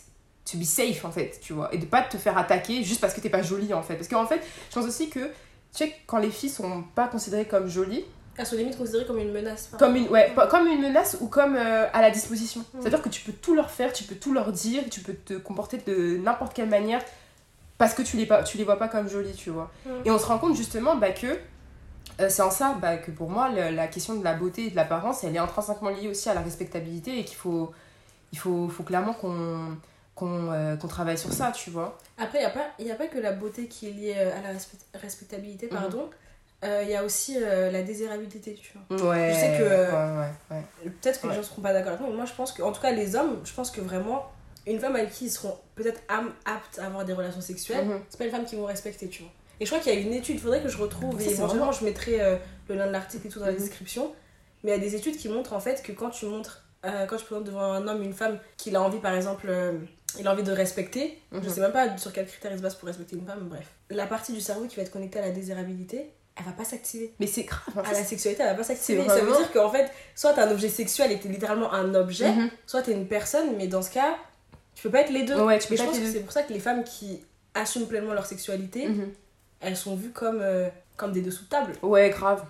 to be safe en fait, tu vois. Et de pas te faire attaquer juste parce que t'es pas jolie en fait. Parce qu'en fait, je pense aussi que, tu sais, quand les filles sont pas considérées comme jolies, Elles sont limite considérées comme une menace. Comme une, ouais, comme une menace ou comme euh, à la disposition. Mm. C'est-à-dire que tu peux tout leur faire, tu peux tout leur dire, tu peux te comporter de n'importe quelle manière parce que tu les, pas, tu les vois pas comme jolies, tu vois. Mm. Et on se rend compte justement bah, que euh, c'est en ça bah, que pour moi, le- la question de la beauté et de l'apparence, elle est intrinsèquement liée aussi à la respectabilité et qu'il faut, il faut, faut clairement qu'on qu'on euh, qu'on travaille sur ça, tu vois. Après, il n'y a, a pas que la beauté qui est liée euh, à la respect- respectabilité, Mhm. pardon. Il y a aussi euh, la désirabilité, tu vois. Ouais. Je sais que, euh, Ouais, ouais. Peut-être que les gens ne seront pas d'accord avec moi, mais moi je pense que, en tout cas les hommes, je pense que vraiment, une femme avec qui ils seront peut-être aptes à avoir des relations sexuelles, Mhm. c'est pas une femme qu'ils vont respecter, tu vois. Et je crois qu'il y a une étude, il faudrait que je retrouve, et éventuellement je mettrai euh, le lien de l'article et tout dans la Mhm. description. Mais il y a des études qui montrent en fait que quand tu montres, euh, quand tu présentes devant un homme une femme qu'il a envie par exemple, il a envie de respecter, je Mhm. sais même pas sur quel critère il se base pour respecter une femme, bref. La partie du cerveau qui va être connectée à la désirabilité, elle va pas s'activer. Mais c'est grave. À la sexualité, elle va pas s'activer. Ça veut dire qu'en fait, soit t'es un objet sexuel et t'es littéralement un objet, Mhm. soit t'es une personne, mais dans ce cas, tu peux pas être les deux. Ouais, tu peux Mais pas je pense que c'est pour ça que les femmes qui assument pleinement leur sexualité, Mhm. elles sont vues comme, euh, comme des dessous de table. Ouais, grave.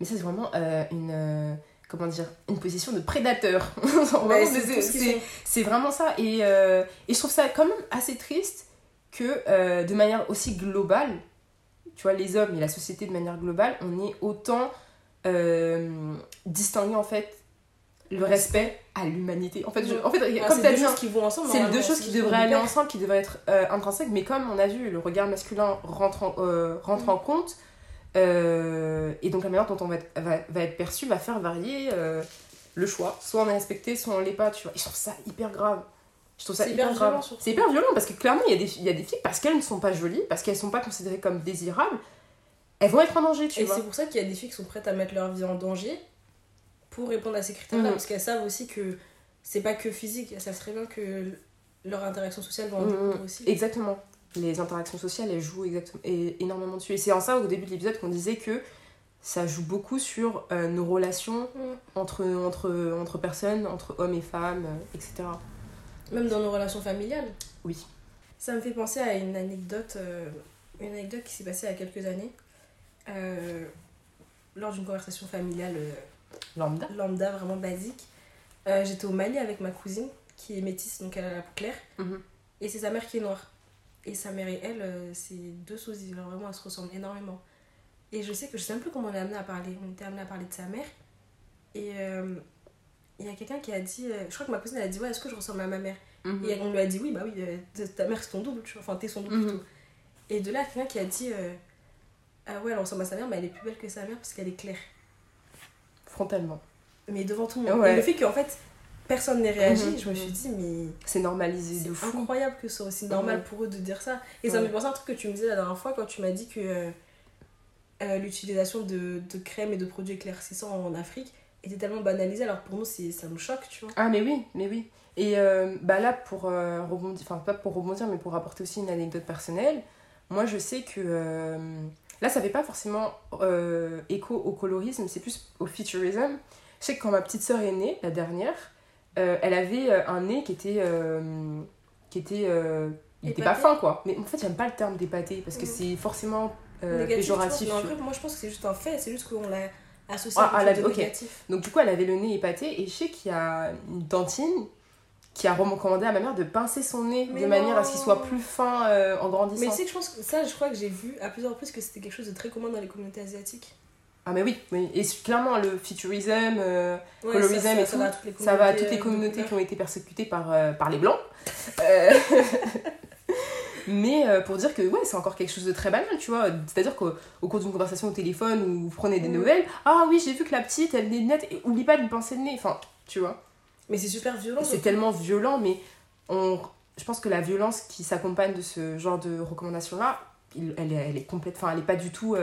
Mais ça, c'est vraiment euh, une. euh, comment dire Une position de prédateur. C'est- vraiment ça. Et, euh, et je trouve ça quand même assez triste que, euh, de manière aussi globale, tu vois, les hommes et la société de manière globale, on est autant euh, distinguer en fait le respect à l'humanité. En fait, je- en fait Ouais, comme c'est tu as dit, choses qui vont ensemble. c'est normalement, deux choses qui devraient aller ensemble, qui devraient être euh, intrinsèques, mais comme on a vu, le regard masculin rentre en, rentre en compte, euh, et donc la manière dont on va être, va, va être perçu va faire varier euh, le choix. Soit on est respecté, soit on l'est pas, tu vois. Et je trouve ça hyper grave. Je trouve ça C'est hyper, hyper grave. C'est hyper violent parce que clairement, il y, a des, il y a des filles, parce qu'elles ne sont pas jolies, parce qu'elles sont pas considérées comme désirables, elles vont être en danger, tu Et vois. c'est pour ça qu'il y a des filles qui sont prêtes à mettre leur vie en danger pour répondre à ces critères-là. Mhm. Parce qu'elles savent aussi que c'est pas que physique. Elles savent très bien que leur interaction sociale va en Mhm. découdre aussi. Exactement. Les interactions sociales, elles jouent exactement, et énormément dessus. Et c'est en ça, au début de l'épisode, qu'on disait que ça joue beaucoup sur euh, nos relations Mhm. entre, entre, entre personnes, entre hommes et femmes, euh, etc. Même dans nos relations familiales. Oui. Ça me fait penser à une anecdote, euh, une anecdote qui s'est passée il y a quelques années. Lors d'une conversation familiale Lambda. lambda, vraiment basique. J'étais au Mali avec ma cousine, qui est métisse, donc elle a la peau claire. Mhm. Et c'est sa mère qui est noire. Et sa mère et elle, euh, c'est deux sosies. Alors vraiment, elles se ressemblent énormément. Et je sais que je sais même plus comment on est amené à parler. On était amené à parler de sa mère. Et euh, il y a quelqu'un qui a dit, euh, je crois que ma cousine elle a dit, ouais, est-ce que je ressemble à ma mère? Mhm. Et on lui a dit, oui, bah oui, euh, ta mère c'est ton double, tu vois. Enfin, t'es son double Mhm. plutôt. Et de là, quelqu'un qui a dit, ah ouais, elle ressemble à sa mère, mais elle est plus belle que sa mère parce qu'elle est claire. Frontalement. Mais devant tout le monde. Ouais. Et le fait qu'en fait, personne n'ait réagi, Mhm, je me suis dit, mais C'est normalisé c'est de fou. incroyable que ce soit aussi normal pour eux de dire ça. Et ça me fait penser à un truc que tu me disais la dernière fois quand tu m'as dit que euh, euh, l'utilisation de, de crème et de produits éclaircissants en Afrique était tellement banalisée, alors pour nous, c'est- ça nous choque, tu vois. Ah mais oui, mais oui. Et euh, bah là, pour euh, rebondir, enfin pas pour rebondir, mais pour apporter aussi une anecdote personnelle, moi je sais que là ça fait pas forcément écho au colorisme, c'est plus au futurism. Je sais que quand ma petite sœur est née, la dernière, euh, elle avait euh, un nez qui était... euh, qui était... euh, il était pas fin quoi. Mais en fait j'aime pas le terme d'épaté parce que Mm. c'est forcément péjoratif. En vrai, moi, je pense que c'est juste un fait, c'est juste qu'on l'a associé Ah, à chose la- négatif. Donc du coup, elle avait le nez épaté et je sais qu'il y a une dentine qui a recommandé à ma mère de pincer son nez Mais de manière à ce qu'il soit plus fin en grandissant. Mais tu sais que je pense que ça, je crois que j'ai vu à plusieurs reprises que c'était quelque chose de très commun dans les communautés asiatiques. Ah mais oui, oui. et clairement le futurism, euh, Ouais, Colorism ça, ça- et ça tout, va ça va à toutes les euh, communautés de qui ont été persécutées par, euh, par les blancs. Euh, Mais euh, pour dire que ouais, c'est encore quelque chose de très banal, tu vois. C'est-à-dire qu'au au cours d'une conversation au téléphone où vous prenez des Mhm. nouvelles, ah oui, j'ai vu que la petite, elle est nette, et oublie pas de lui pincer le nez. Enfin, tu vois. Mais c'est super violent. C'est tellement violent, mais on, je pense que la violence qui s'accompagne de ce genre de recommandations-là, il- elle, elle est complète. Enfin, elle est pas du tout.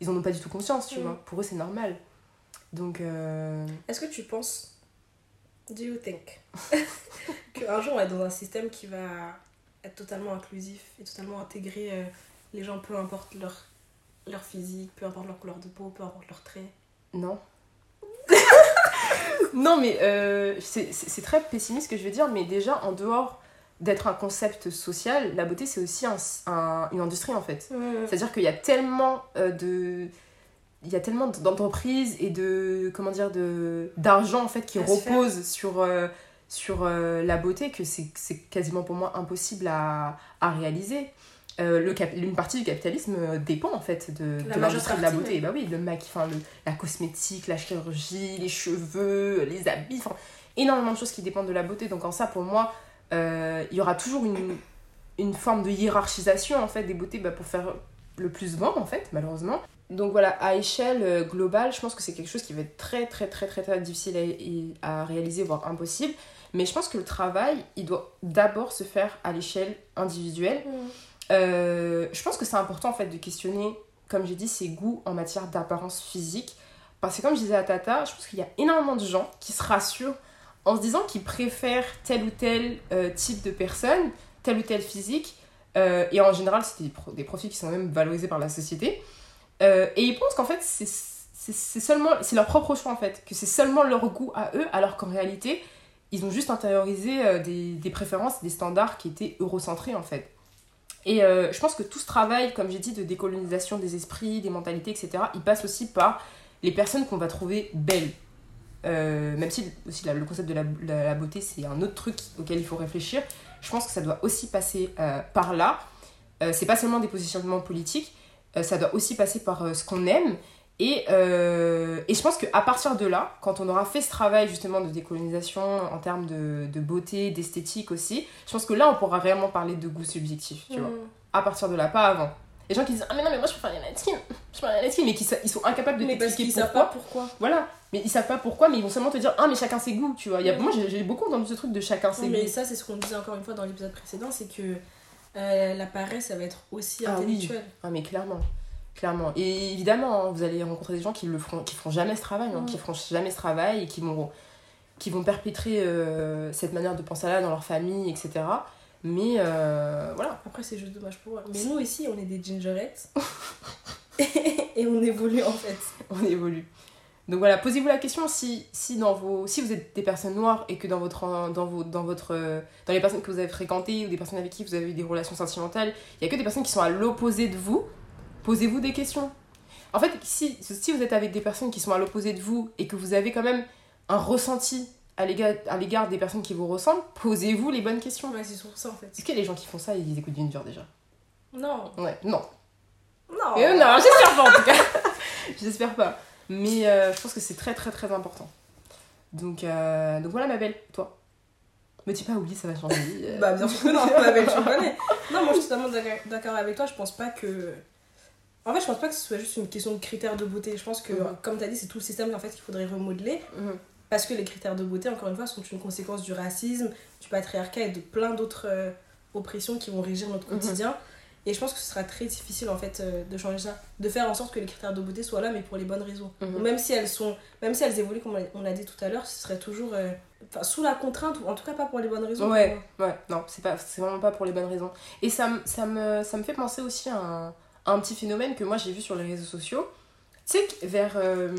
Ils en ont pas du tout conscience, tu Mm. vois. Pour eux, c'est normal. Donc. euh, Est-ce que tu penses, do you think, qu'un jour on va être dans un système qui va être totalement inclusif et totalement intégrer euh, les gens, peu importe leur, leur physique, peu importe leur couleur de peau, peu importe leurs traits Non. non, mais euh, c'est c'est- c'est très pessimiste ce que je veux dire, mais déjà, en dehors d'être un concept social, la beauté, c'est aussi un- un- une industrie, en fait. C'est-à-dire qu'il y a tellement euh, de il y a tellement d'entreprises et de comment dire de d'argent en fait qui repose sur euh, sur euh, la beauté que c'est quasiment pour moi impossible à, à réaliser le cap- une partie du capitalisme dépend en fait de, La de majeure l'industrie de la partie, beauté. Et bah oui, le enfin, la cosmétique, la chirurgie, les cheveux, les habits, énormément de choses qui dépendent de la beauté. Donc en ça, pour moi, il y aura toujours une, une forme de hiérarchisation en fait des beautés bah, pour faire le plus vendre en fait, malheureusement. Donc voilà, à échelle euh, globale, je pense que c'est quelque chose qui va être très très très très très difficile à, à réaliser, voire impossible. Mais je pense que le travail, il doit d'abord se faire à l'échelle individuelle. Euh, je pense que c'est important en fait de questionner, comme j'ai dit, ses goûts en matière d'apparence physique. Parce que comme je disais à Tata, je pense qu'il y a énormément de gens qui se rassurent en se disant qu'ils préfèrent tel ou tel euh, type de personne, tel ou tel physique. Euh, et en général, c'est des, des profils qui sont même valorisés par la société. Euh, et ils pensent qu'en fait, c'est seulement c'est leur propre choix en fait, que c'est seulement leur goût à eux, alors qu'en réalité, ils ont juste intériorisé des, des préférences, des standards qui étaient eurocentrés en fait. Et je pense que tout ce travail, comme j'ai dit, de décolonisation des esprits, des mentalités, etc., il passe aussi par les personnes qu'on va trouver belles. Euh, même si aussi le concept de la, la- la beauté, c'est un autre truc auquel il faut réfléchir, je pense que ça doit aussi passer euh, par là. Euh, c'est pas seulement des positionnements politiques, euh, ça doit aussi passer par ce qu'on aime Et, et je pense qu'à partir de là, quand on aura fait ce travail justement de décolonisation en termes de, de beauté, d'esthétique aussi, je pense que là, on pourra réellement parler de goût subjectif, tu vois. Mm. À partir de là, pas avant. Les gens qui disent Ah, mais non, mais moi je préfère les skin, je préfère les skin, mais qui sa- ils sont incapables de Mais parce t'expliquer qu'ils savent pourquoi. pas pourquoi. Voilà, mais ils savent pas pourquoi, mais ils vont seulement te dire Ah, mais chacun ses goûts, tu vois. Il y a. Moi j'ai j'ai beaucoup entendu ce truc de chacun ses mais goûts. ça, c'est ce qu'on disait encore une fois dans l'épisode précédent, c'est que euh, la paresse, ça va être aussi Ah oui. intellectuelle. Ah, mais clairement. Clairement. Et évidemment, hein, vous allez rencontrer des gens qui le feront, qui feront jamais ce travail, hein, Mm. qui feront jamais ce travail et qui vont, qui vont perpétrer euh, cette manière de penser là dans leur famille, etc. Mais euh, voilà. Après, c'est juste dommage pour eux. Mais nous, ici, on est des gingerettes. et on évolue en fait. on évolue. Donc voilà, posez-vous la question si, si, dans vos, si vous êtes des personnes noires et que dans, votre, dans, vos, dans, votre, dans les personnes que vous avez fréquentées ou des personnes avec qui vous avez eu des relations sentimentales, il n'y a que des personnes qui sont à l'opposé de vous, posez-vous des questions. En fait, si, si vous êtes avec des personnes qui sont à l'opposé de vous et que vous avez quand même un ressenti à l'égard des personnes qui vous ressemblent, posez-vous les bonnes questions. Ouais, c'est surtout ça en fait. Est-ce qu'il y a des gens qui font ça et ils écoutent Ginger déjà? Non. Ouais, non. Non. Euh, non, j'espère pas en tout cas. j'espère pas. Mais euh, je pense que c'est très très très important. Donc, euh, donc voilà ma belle, toi? Me dis pas oublie, ça va changer. euh. Bah, bien sûr que non, ma belle, tu connais. Non, moi, je suis totalement d'accord- d'accord avec toi. Je pense pas que. En fait, je pense pas que ce soit juste une question de critères de beauté. Je pense que, Mhm. comme tu as dit, c'est tout le système en fait, qu'il faudrait remodeler. Mhm. Parce que les critères de beauté, encore une fois, sont une conséquence du racisme, du patriarcat et de plein d'autres euh, oppressions qui vont régir notre Mhm. quotidien. Et je pense que ce sera très difficile en fait euh, de changer ça, de faire en sorte que les critères de beauté soient là, mais pour les bonnes raisons. Mhm. Même si elles sont, même si elles évoluent comme on l'a- dit tout à l'heure, ce serait toujours, euh, sous la contrainte ou en tout cas pas pour les bonnes raisons. Ouais, ouais, non, c'est pas, c'est vraiment pas pour les bonnes raisons. Et ça, me- ça, me, ça me fait penser aussi à un, à un petit phénomène que moi j'ai vu sur les réseaux sociaux. Tu sais, vers euh,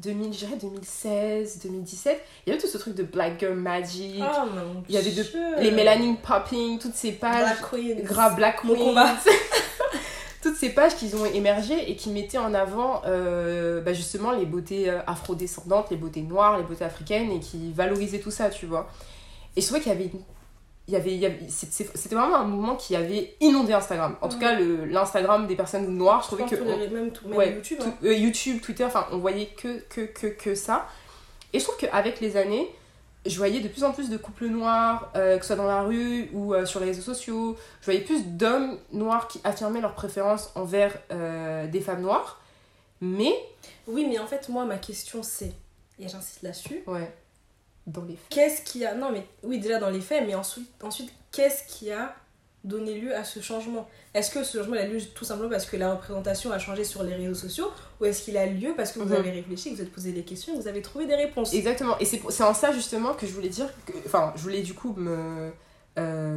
2000, je dirais 2016, 2017, il y avait tout ce truc de Black Girl Magic, Oh mon Il y avait de- les Melanin Popping, toutes ces pages. Black grave Black Queens. toutes ces pages qui ont émergé et qui mettaient en avant euh, bah, justement les beautés euh, afrodescendantes, les beautés noires, les beautés africaines et qui valorisaient tout ça, tu vois. Et je trouvais qu'il y avait une- il y avait, il y avait- c'est- c'est- c'était vraiment un mouvement qui avait inondé Instagram. En tout cas, l'Instagram des personnes noires, je Je trouvais que on- même, tout, même ouais, YouTube. tout- hein. euh, YouTube, Twitter, enfin, on voyait que, que, que, que ça. Et je trouve qu'avec les années, je voyais de plus en plus de couples noirs, euh, que ce soit dans la rue ou euh, sur les réseaux sociaux. Je voyais plus d'hommes noirs qui affirmaient leur préférence envers des femmes noires. Mais, Oui, mais en fait, moi, ma question c'est, et j'insiste là-dessus, ouais, dans les faits. qu'est-ce qui a. Non, mais oui, déjà dans les faits, mais ensuite, ensuite qu'est-ce qui a donné lieu à ce changement? Est-ce que ce changement a lieu tout simplement parce que la représentation a changé sur les réseaux sociaux Ou est-ce qu'il a lieu parce que vous Mhm. avez réfléchi, que vous êtes posé des questions, que vous avez trouvé des réponses? Exactement. Et c'est pour- c'est en ça justement que je voulais dire, que, enfin, je voulais du coup me euh,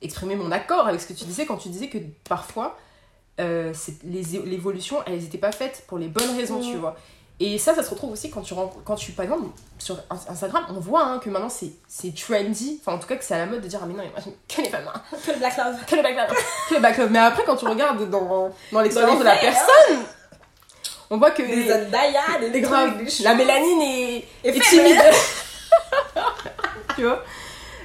exprimer mon accord avec ce que tu disais quand tu disais que parfois euh, c'est- les- l'évolution, elles n'étaient pas faites pour les bonnes raisons, tu Mhm. vois. Et ça, ça se retrouve aussi quand tu, quand tu par exemple, sur Ins- Instagram, on voit hein, que maintenant c'est c'est trendy, enfin en tout cas que c'est à la mode de dire ah mais non, j'aime que les femmes noires, Que le Black Love. Que le back love, que le back love. Mais après, quand tu regardes dans, dans l'expérience de la personne, on voit que Des les, Zendaya, des les trucs, graves, des la mélanine est, est timide. tu vois?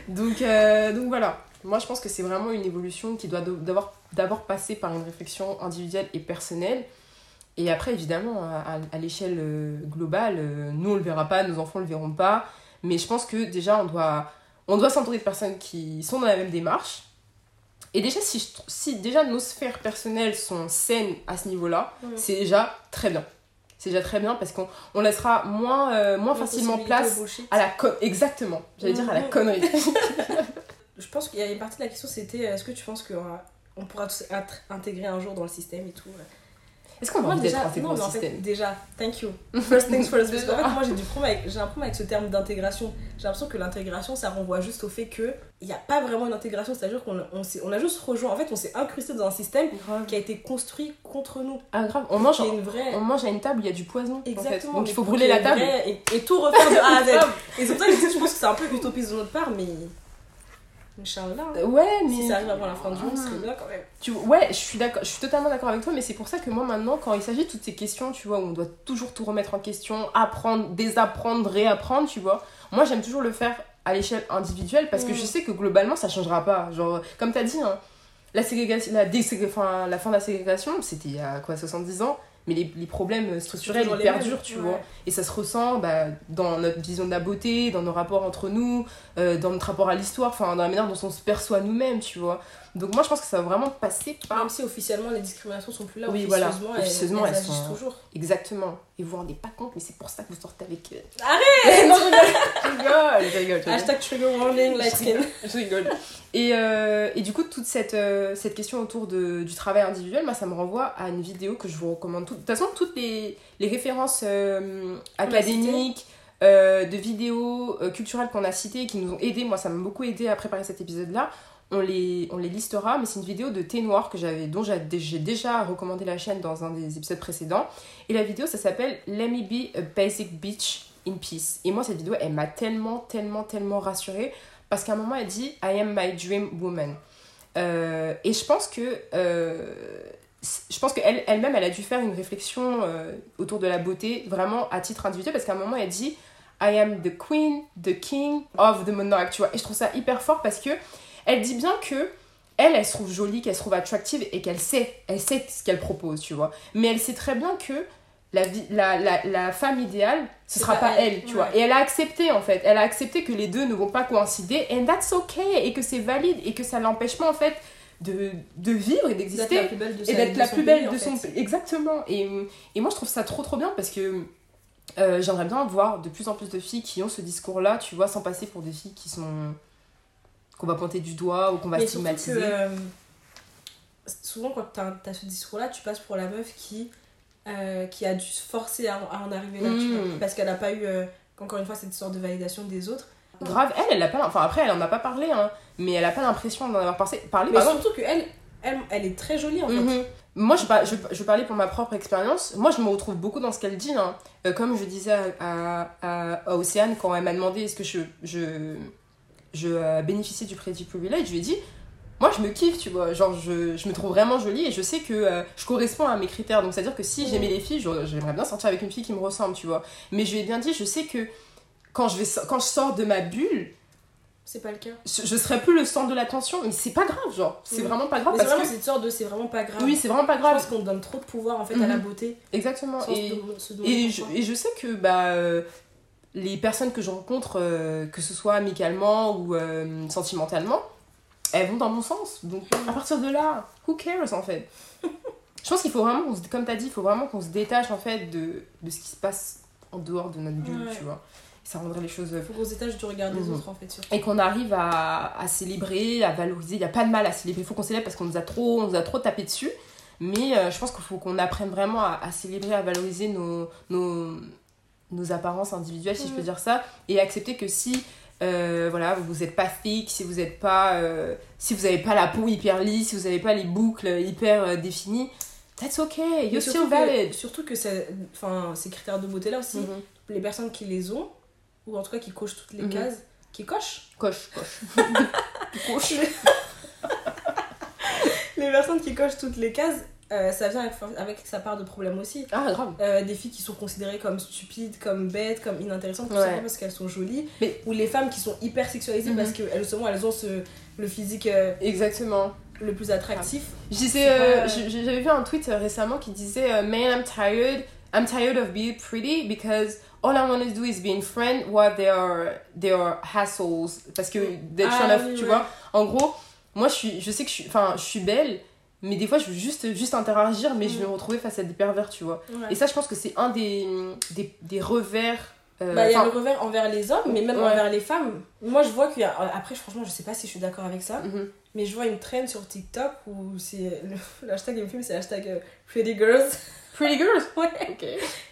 Donc, euh, donc voilà. Moi, je pense que c'est vraiment une évolution qui doit d'abord passer par une réflexion individuelle et personnelle. Et après, évidemment, à, à- à l'échelle euh, globale, euh, nous, on le verra pas, nos enfants le verront pas. Mais je pense que déjà, on doit, on doit s'entourer de personnes qui sont dans la même démarche. Et déjà, si, je si déjà nos sphères personnelles sont saines à ce niveau-là, c'est déjà très bien. C'est déjà très bien parce qu'on on laissera moins, euh, moins facilement place à la con- exactement j'allais dire à la connerie Je pense qu'il y a une partie de la question, c'était est-ce que tu penses qu'on pourra tous être intégrés un jour dans le système et tout est-ce qu'on a Moi envie d'être déjà, intégré non, mais en fait, déjà, thank you. First things first. Parce qu'en fait, moi j'ai du problème avec, j'ai un problème avec ce terme d'intégration. J'ai l'impression que l'intégration, ça renvoie juste au fait que il n'y a pas vraiment une intégration, c'est-à-dire qu'on on, on a juste rejoint, en fait, on s'est incrusté dans un système grave. qui a été construit contre nous. ah grave on mange une vraie. on mange à une table où il y a du poison en fait. Exactement. donc il faut brûler la table Et, et tout refaire de A à Z. Et c'est pour ça que je pense que c'est un peu utopiste de notre part, mais. Inch'Allah. hein. Ouais mais Si ça arrive avant la fin du monde, ce serait bien quand même. Tu ouais, je suis d'accord, je suis totalement d'accord avec toi, mais c'est pour ça que moi maintenant, quand il s'agit de toutes ces questions, tu vois, où on doit toujours tout remettre en question, apprendre, désapprendre, réapprendre, tu vois, moi j'aime toujours le faire à l'échelle individuelle parce que Mm. je sais que globalement ça changera pas. Genre, comme t'as dit, hein, la ségrégation, la, la fin de la ségrégation, c'était il y a quoi, 70 ans, mais les, les problèmes structurels ils les perdurent tu ouais. vois et ça se ressent bah, dans notre vision de la beauté dans nos rapports entre nous euh, dans notre rapport à l'histoire enfin dans la manière dont on se perçoit nous-mêmes tu vois donc moi je pense que ça va vraiment passer par Même si officiellement les discriminations sont plus là, Oui, voilà. officieusement, elles- Officieusement, elles, elles sont- toujours. exactement et vous vous rendez pas compte mais c'est pour ça que vous sortez avec eux Arrête Non, je rigole. je rigole je. Hashtag trigger warning, light skin. Je rigole. Et, euh, et du coup, toute cette, euh, cette question autour de, du travail individuel, moi, ça me renvoie à une vidéo que je vous recommande. tout- De toute façon, toutes les, les références euh, académiques, euh, de vidéos euh, culturelles qu'on a citées, qui nous ont aidés, moi, ça m'a beaucoup aidé à préparer cet épisode-là. On les, on les listera, mais c'est une vidéo de Thé Noir que j'avais, dont j'ai déjà recommandé la chaîne dans un des épisodes précédents. Et la vidéo, ça s'appelle Let me be a basic bitch in peace. Et moi, cette vidéo, elle m'a tellement, tellement, tellement rassurée parce qu'à un moment, elle dit I am my dream woman. Euh, et je pense que. euh, je pense qu'elle elle-même, elle a dû faire une réflexion euh, autour de la beauté, vraiment à titre individuel, parce qu'à un moment, elle dit I am the queen, the king of the monarch, tu vois. Et je trouve ça hyper fort parce que elle dit bien que elle, elle se trouve jolie, qu'elle se trouve attractive et qu'elle sait, elle sait ce qu'elle propose, tu vois. Mais elle sait très bien que la, vie, la, la, la femme idéale, ce sera pas pas elle, elle, tu ouais. vois. Et elle a accepté, en fait. Elle a accepté que les deux ne vont pas coïncider, and that's okay, et que c'est valide, et que ça l'empêche pas, en fait, de, de vivre et d'exister et d'être la plus belle de son pays. Exactement. Et, et moi, je trouve ça trop, trop bien parce que euh, j'aimerais bien voir de plus en plus de filles qui ont ce discours-là, tu vois, sans passer pour des filles qui sont. Qu'on va pointer du doigt ou qu'on va Mais stigmatiser. que, euh, souvent, quand t'as as ce discours-là, tu passes pour la meuf qui, euh, qui a dû se forcer à, à en arriver là, tu Mm. vois. Parce qu'elle n'a pas eu, euh, encore une fois, cette sorte de validation des autres. Grave, elle, elle a pas. Enfin, après, elle en a pas parlé, hein, mais elle a pas l'impression d'en avoir parlé. parlé Mais surtout qu'elle, elle, elle est très jolie, en fait. Mhm. Moi, je, par- je, je parlais pour ma propre expérience. Moi, je me retrouve beaucoup dans ce qu'elle dit. hein. Euh, comme je disais à, à, à- à Océane quand elle m'a demandé est-ce que je, je, je euh, bénéficiais du Pretty Privilege, je lui ai dit moi, je me kiffe, tu vois. Genre, je, je me trouve vraiment jolie et je sais que euh, je corresponds à mes critères. Donc, c'est-à-dire que si j'aimais les filles, j'aimerais bien sortir avec une fille qui me ressemble, tu vois. Mais je lui ai bien dit je sais que quand je, vais, quand je sors de ma bulle, C'est pas le cas. je, je serai plus le centre de l'attention. Mais c'est pas grave, genre. C'est vraiment pas grave c'est parce vraiment que. cette sorte de c'est vraiment pas grave. Oui, c'est vraiment pas grave. pense qu'on donne trop de pouvoir, en fait, à la Mhm. beauté. Exactement. Et, je, et je sais que bah, euh, les personnes que je rencontre, euh, que ce soit amicalement ou euh, sentimentalement, elles vont dans mon sens. Donc à partir de là, who cares en fait? Je pense qu'il faut vraiment, se- comme tu as dit, il faut vraiment qu'on se détache en fait de, de ce qui se passe en dehors de notre bulle, Ouais. tu vois. Ça rendrait les choses Il faut qu'on se détache du regard des Mhm. autres, en fait, surtout. et qu'on arrive à, à célébrer, à valoriser. Il n'y a pas de mal à célébrer. Il faut qu'on célèbre parce qu'on nous a trop, on nous a trop tapé dessus. Mais euh, je pense qu'il faut qu'on apprenne vraiment à, à célébrer, à valoriser nos, nos, nos apparences individuelles, si je peux Mhm. dire ça, et accepter que si euh, voilà, vous n'êtes pas thick, si vous n'êtes pas, euh, si vous n'avez pas la peau hyper lisse, si vous n'avez pas les boucles hyper euh, définies, that's okay, you're surtout still que- valid. Surtout que c'est- enfin, ces critères de beauté-là aussi, Mhm. les personnes qui les ont, ou en tout cas qui cochent toutes les Mhm. cases, qui cochent, Coche, coche. coche. les personnes qui cochent toutes les cases, euh, ça vient avec, avec sa part de problème aussi. Ah, grave. Euh, des filles qui sont considérées comme stupides, comme bêtes, comme inintéressantes, tout Ouais. simplement parce qu'elles sont jolies. Mais- Ou les femmes qui sont hyper sexualisées Mhm. parce que elles, justement, elles ont ce, le physique euh, Exactement. le plus attractif. J'avais vu un tweet récemment qui disait Man, I'm tired. I'm tired of being pretty because all I want to do is being friend while they are they are hassles parce que they're Ah trying to- oui, tu ouais. vois. En gros, moi je suis, je sais que je suis, je suis belle, mais des fois je veux juste juste interagir, mais je vais Mhm. me retrouver face à des pervers, tu vois. Ouais. Et ça, je pense que c'est un des des, des revers. euh, Bah, il y a le revers envers les hommes, mais même Ouais. envers les femmes. Moi, je vois qu'il y a. Après, franchement, je sais pas si je suis d'accord avec ça, mhm. mais je vois une trend sur TikTok où c'est. Le, le filme, c'est hashtag euh, Pretty Girls. Pretty girls? Ouais. Ok.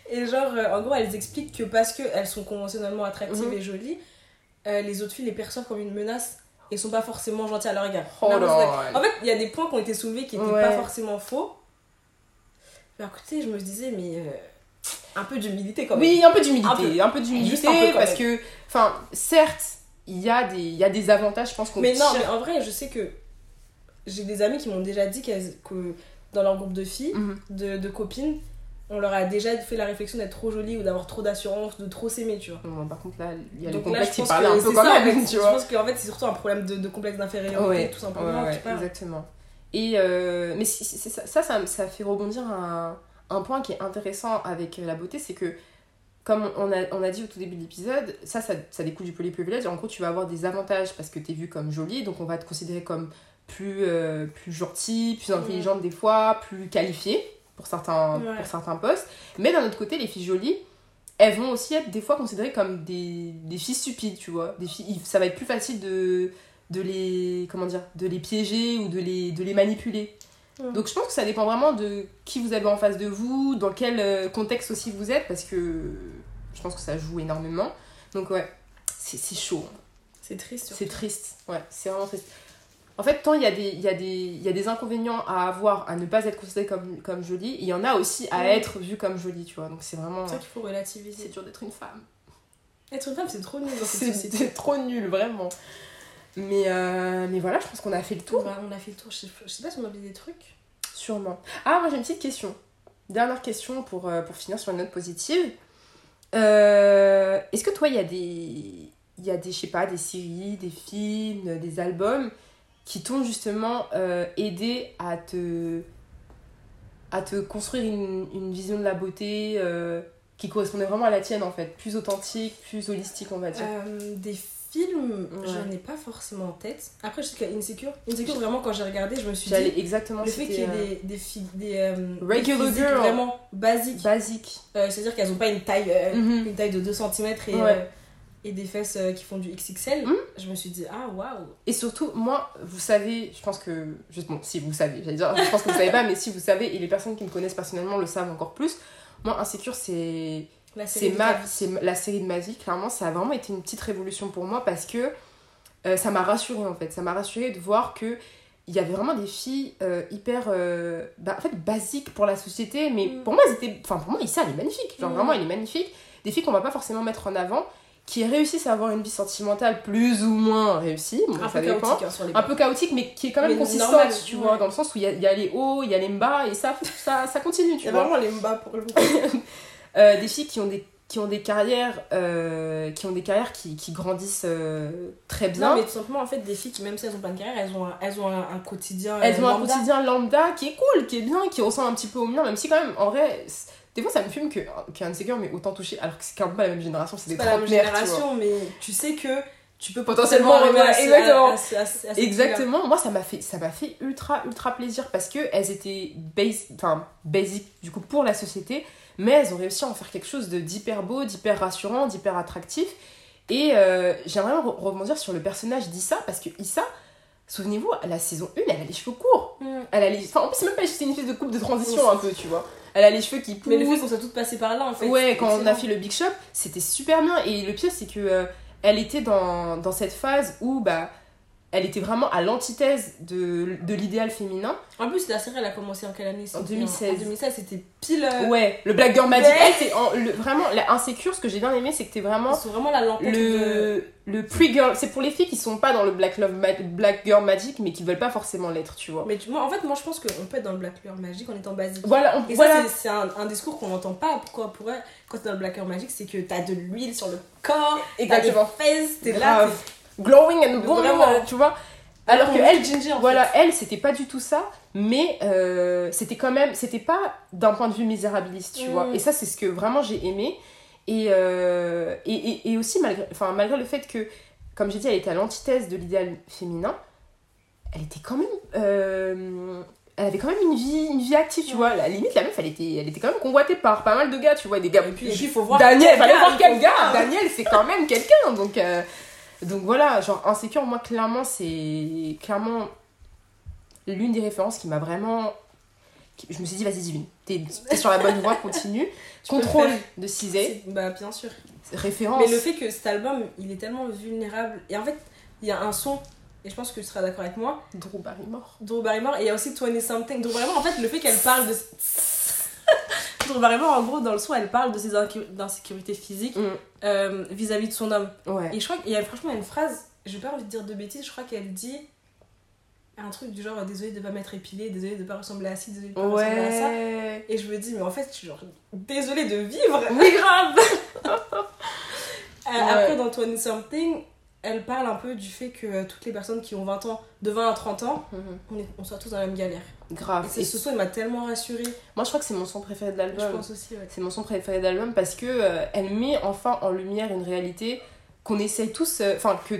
Et genre, euh, en gros, elles expliquent que parce qu'elles sont conventionnellement attractives Mhm. et jolies, les autres filles les perçoivent comme une menace et sont pas forcément gentilles à leur égard. Non, on. En fait, il y a des points qui ont été soulevés qui n'étaient Ouais. pas forcément faux. Mais côté, je me disais, mais euh, un peu d'humilité quand même. Oui, un peu d'humilité, Un peu, d'humilité peu, quand parce que, enfin, certes, il y a des, y a des avantages, je pense qu'on Mais non, mais en vrai, je sais que j'ai des amis qui m'ont déjà dit qu'elles- que dans leur groupe de filles, Mhm. de, de copines, on leur a déjà fait la réflexion d'être trop jolie ou d'avoir trop d'assurance, de trop s'aimer, tu vois. Bon, par contre, là, il y a le Donc là, complexe je qui que un peu quand ça, en même, fait. tu Je vois. pense qu'en fait, c'est surtout un problème de, de complexe d'infériorité, Ouais, tout simplement. ouais, parle. exactement. Et euh, mais si- ça, ça, ça, me- ça fait rebondir un, un point qui est intéressant avec la beauté, c'est que, comme on a, on a dit au tout début de l'épisode, ça, ça, ça découle du polyprivilège. En gros, tu vas avoir des avantages parce que tu es vue comme jolie, donc on va te considérer comme plus, euh, plus gentille, plus intelligente des fois, plus qualifiée pour certains, Ouais. pour certains postes. Mais d'un autre côté, les filles jolies, elles vont aussi être des fois considérées comme des, des filles stupides, tu vois. Des filles, ça va être plus facile de, de les comment dire de les piéger ou de les, de les manipuler. Donc je pense que ça dépend vraiment de qui vous avez en face de vous, dans quel euh, contexte aussi vous êtes, parce que je pense que ça joue énormément. Donc ouais, c'est chaud. C'est triste. C'est triste, ouais, c'est vraiment triste. En fait, tant il y, a des- y, a des- il y a des inconvénients à avoir à ne pas être considéré comme, comme jolie, il y en a aussi à être vu comme jolie, tu vois. Donc c'est vraiment. C'est ça qu'il faut C'est relativiser. dur d'être une femme. Être une femme, c'est trop nul dans cette C'est société. c'est trop nul, vraiment. Mais, euh, mais voilà, je pense qu'on a fait le tour. Bah, on a fait le tour. Je sais, je sais pas si on a oublié des trucs. Sûrement. Ah, moi j'ai une petite question. Dernière question pour, euh, pour finir sur une note positive. Euh, Est-ce que toi, il y a des. Il y a des, je sais pas, des séries, des films, des albums qui t'ont justement euh, aidé à te. à te construire une, une vision de la beauté euh, qui correspondait vraiment à la tienne en fait. Plus authentique, plus holistique, on va dire. Euh, des films, Ouais. j'en ai pas forcément en tête. Après, je sais qu'il y a Insecure. Insecure, vraiment, quand j'ai regardé, je me suis dit. exactement Le fait qu'il y ait des, des, filles des, Regular des girl. vraiment basiques. basique. Euh, C'est-à-dire qu'elles ont pas une taille, Mhm. une taille de 2 cm et, Ouais. Et des fesses euh, qui font du XXL. Mhm. Je me suis dit, ah waouh! Et surtout, moi, vous savez, je pense que. Juste, bon, si vous savez, j'allais dire, je pense que vous savez pas, mais si vous savez, et les personnes qui me connaissent personnellement le savent encore plus, moi, Insécure, c'est. C'est ma, c'est la série de ma vie, clairement, ça a vraiment été une petite révolution pour moi parce que euh, ça m'a rassurée en fait. Ça m'a rassurée de voir que il y avait vraiment des filles euh, hyper euh, bah, en fait basiques pour la société mais Mm. pour moi étaient enfin pour moi Issa elle est magnifique genre Mm. vraiment elle est magnifique des filles qu'on va pas forcément mettre en avant qui réussissent à avoir une vie sentimentale plus ou moins réussie bon, un ça peu dépend chaotique hein, un peu chaotique mais qui est quand même Mais consistante normal, tu ouais. vois dans le sens où il y a, il y a les hauts il y a les bas et ça ça, ça continue Il tu y a vois vraiment les mbas pour le euh, des filles qui ont des qui ont des carrières euh, qui ont des carrières qui, qui grandissent euh, très bien Non, mais tout simplement, en fait, des filles qui, même si elles ont pas de carrière, elles ont un, elles ont un, un quotidien. elles ont un lambda. quotidien lambda qui est cool qui est bien qui ressemble un petit peu au mien même si quand même en vrai des fois ça me fume que qu'un Insecure mais autant touché alors que c'est quand même pas la même génération c'est des pas la même génération, mais tu sais que tu peux Potentiellement arriver à, exactement. à- à à Exactement, moi ça m'a fait ça m'a fait ultra ultra plaisir parce que elles étaient base, enfin basic du coup pour la société, mais elles ont réussi à en faire quelque chose de d'hyper beau, d'hyper rassurant, d'hyper attractif. Et euh, j'aimerais re- rebondir sur le personnage d'Issa parce que Issa, souvenez-vous, à la saison 1, elle a les cheveux courts. Mm. Elle a les enfin en plus c'est même pas c'était une espèce de coupe de transition un peu, tu vois. Elle a les cheveux qui poussent. Mais le fait qu'on soit toutes passées par là, en fait. Ouais, quand on a fait le Big Shop, c'était super bien. Et le pire, c'est que euh, elle était dans, dans cette phase où bah, elle était vraiment à l'antithèse de, de l'idéal féminin. En plus, la série, elle a commencé en quelle année En C'était 2016. En 2016, c'était pile. euh, Ouais, le Black Girl Magic. Ouais. Elle, c'est le- vraiment, la insécure, ce que j'ai bien aimé, c'est que t'es vraiment sont vraiment la de. le, le pre-girl. C'est pour les filles qui sont pas dans le Black, Love Ma- Black Girl Magic, mais qui veulent pas forcément l'être, tu vois. Mais moi, en fait, moi, je pense qu'on peut être dans le Black Girl Magic en étant basique. Voilà, on, Et voilà. ça, c'est- c'est un, un discours qu'on n'entend pas. Pourquoi pour elle, quand t'es dans le Black Girl Magic, c'est que t'as de l'huile sur le corps, t'as des fesses, t'es là. Glowing and boom, Vraiment. tu vois. Alors que elle, Ginger, en Voilà, elle, c'était pas du tout ça, mais euh, c'était quand même, c'était pas d'un point de vue misérabiliste, tu Mm. vois. Et ça, c'est ce que vraiment j'ai aimé. Et, euh, et, et, et aussi, malgré, enfin, malgré le fait que, comme j'ai dit, elle était à l'antithèse de l'idéal féminin, elle était quand même. euh, elle avait quand même une vie, une vie active, tu Ouais. vois. À la limite, la meuf, elle était, elle était quand même convoitée par pas mal de gars, tu vois. Des gars. Et puis, il faut voir. Daniel, quel fallait voir il quel gars. Daniel, c'est quand même quelqu'un, donc... euh, donc voilà, genre Insécure, moi clairement, c'est clairement l'une des références qui m'a vraiment. Je me suis dit, vas-y, divine, t'es sur la bonne voie, continue. Contrôle de C'est- Bah, bien sûr. référence. Mais le fait que cet album, il est tellement vulnérable. Et en fait, il y a un son, et je pense que tu seras d'accord avec moi, Drew Barrymore. Drew Barrymore, et il y a aussi 20 Something. Drew Barrymore, en fait, le fait qu'elle parle de. Drew Barrymore, en gros, dans le son, elle parle de ses insécurités physiques Mm. euh, vis-à-vis de son homme. Ouais. Et je crois qu'il y a franchement une phrase, j'ai pas envie de dire de bêtises, je crois qu'elle dit un truc du genre désolé de pas m'être épilée, désolé de pas ressembler à ci, désolé de pas ressembler à ça. Ouais. Et je me dis, mais en fait, je suis genre désolée de vivre. Oui, grave Euh, Après, dans 20 Something, elle parle un peu du fait que euh, toutes les personnes qui ont 20 ans, de 20 à 30 ans, Mhm. on, est, on soit tous dans la même galère. Grave. Et ce son, il m'a tellement rassurée. moi, je crois que c'est mon son préféré de Je l'album. pense aussi, ouais. C'est mon son préféré d'album parce que euh, elle met enfin en lumière une réalité qu'on essaye tous, euh, enfin que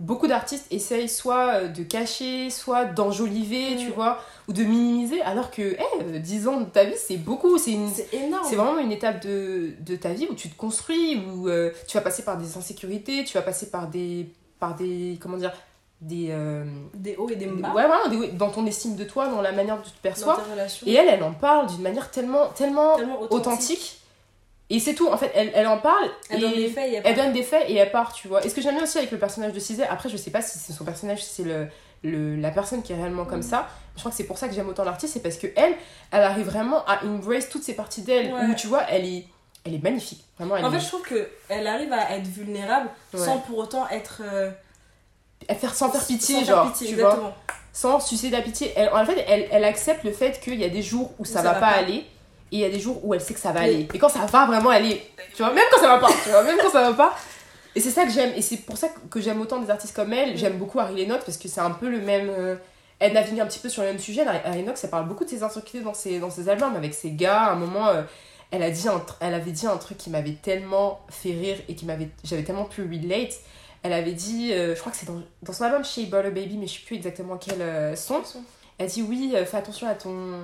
beaucoup d'artistes essayent soit euh, de cacher, soit d'enjoliver, Mm. tu vois, ou de minimiser, alors que hey, euh, 10 ans de ta vie c'est beaucoup, c'est une, énorme. c'est vraiment une étape de, de ta vie où tu te construis, où euh, tu vas passer par des insécurités, tu vas passer par des, par des, comment dire, des, euh, Des hauts et des bas ouais, vraiment, des- dans ton estime de toi, dans la manière dont tu te perçois. Et elle, elle en parle d'une manière tellement, tellement tellement authentique. Et c'est tout, en fait, elle, elle en parle. Elle et donne des faits, a elle donne des faits et elle part, tu vois. Et ce que j'aime bien aussi avec le personnage de Cizé, après, je sais pas si c'est son personnage, si c'est le, le- la personne qui est réellement comme Mm. ça. Je crois que c'est pour ça que j'aime autant l'artiste, c'est parce que elle, elle arrive vraiment à embrace toutes ces parties d'elle. Ouais. Où tu vois, elle est, elle est magnifique. Vraiment, elle En fait, est. je trouve qu'elle arrive à être vulnérable Ouais. sans pour autant être. euh, Elle fait sans faire pitié, sans faire genre, pitié, tu vois. exactement. Sans sucer de la pitié. Elle, en fait, elle, elle accepte le fait qu'il y a des jours où ça, ça va, va pas, pas. aller. Et il y a des jours où elle sait que ça va aller. Et quand ça va vraiment aller, tu vois, même quand ça va pas, tu vois, même quand ça va pas. Et c'est ça que j'aime. Et c'est pour ça que j'aime autant des artistes comme elle. J'aime beaucoup Harry Lennox parce que c'est un peu le même. euh, elle navigue un petit peu sur le même sujet. Harry Lennox, elle parle beaucoup de ses insécurités dans ses, dans ses albums avec ses gars. À un moment, euh, elle, a dit un tr- elle avait dit un truc qui m'avait tellement fait rire et qui m'avait j'avais tellement pu relate. Elle avait dit, euh, je crois que c'est dans, dans son album Shea Butter Baby, mais je sais plus exactement quel euh, son? Elle dit oui, euh, fais attention à ton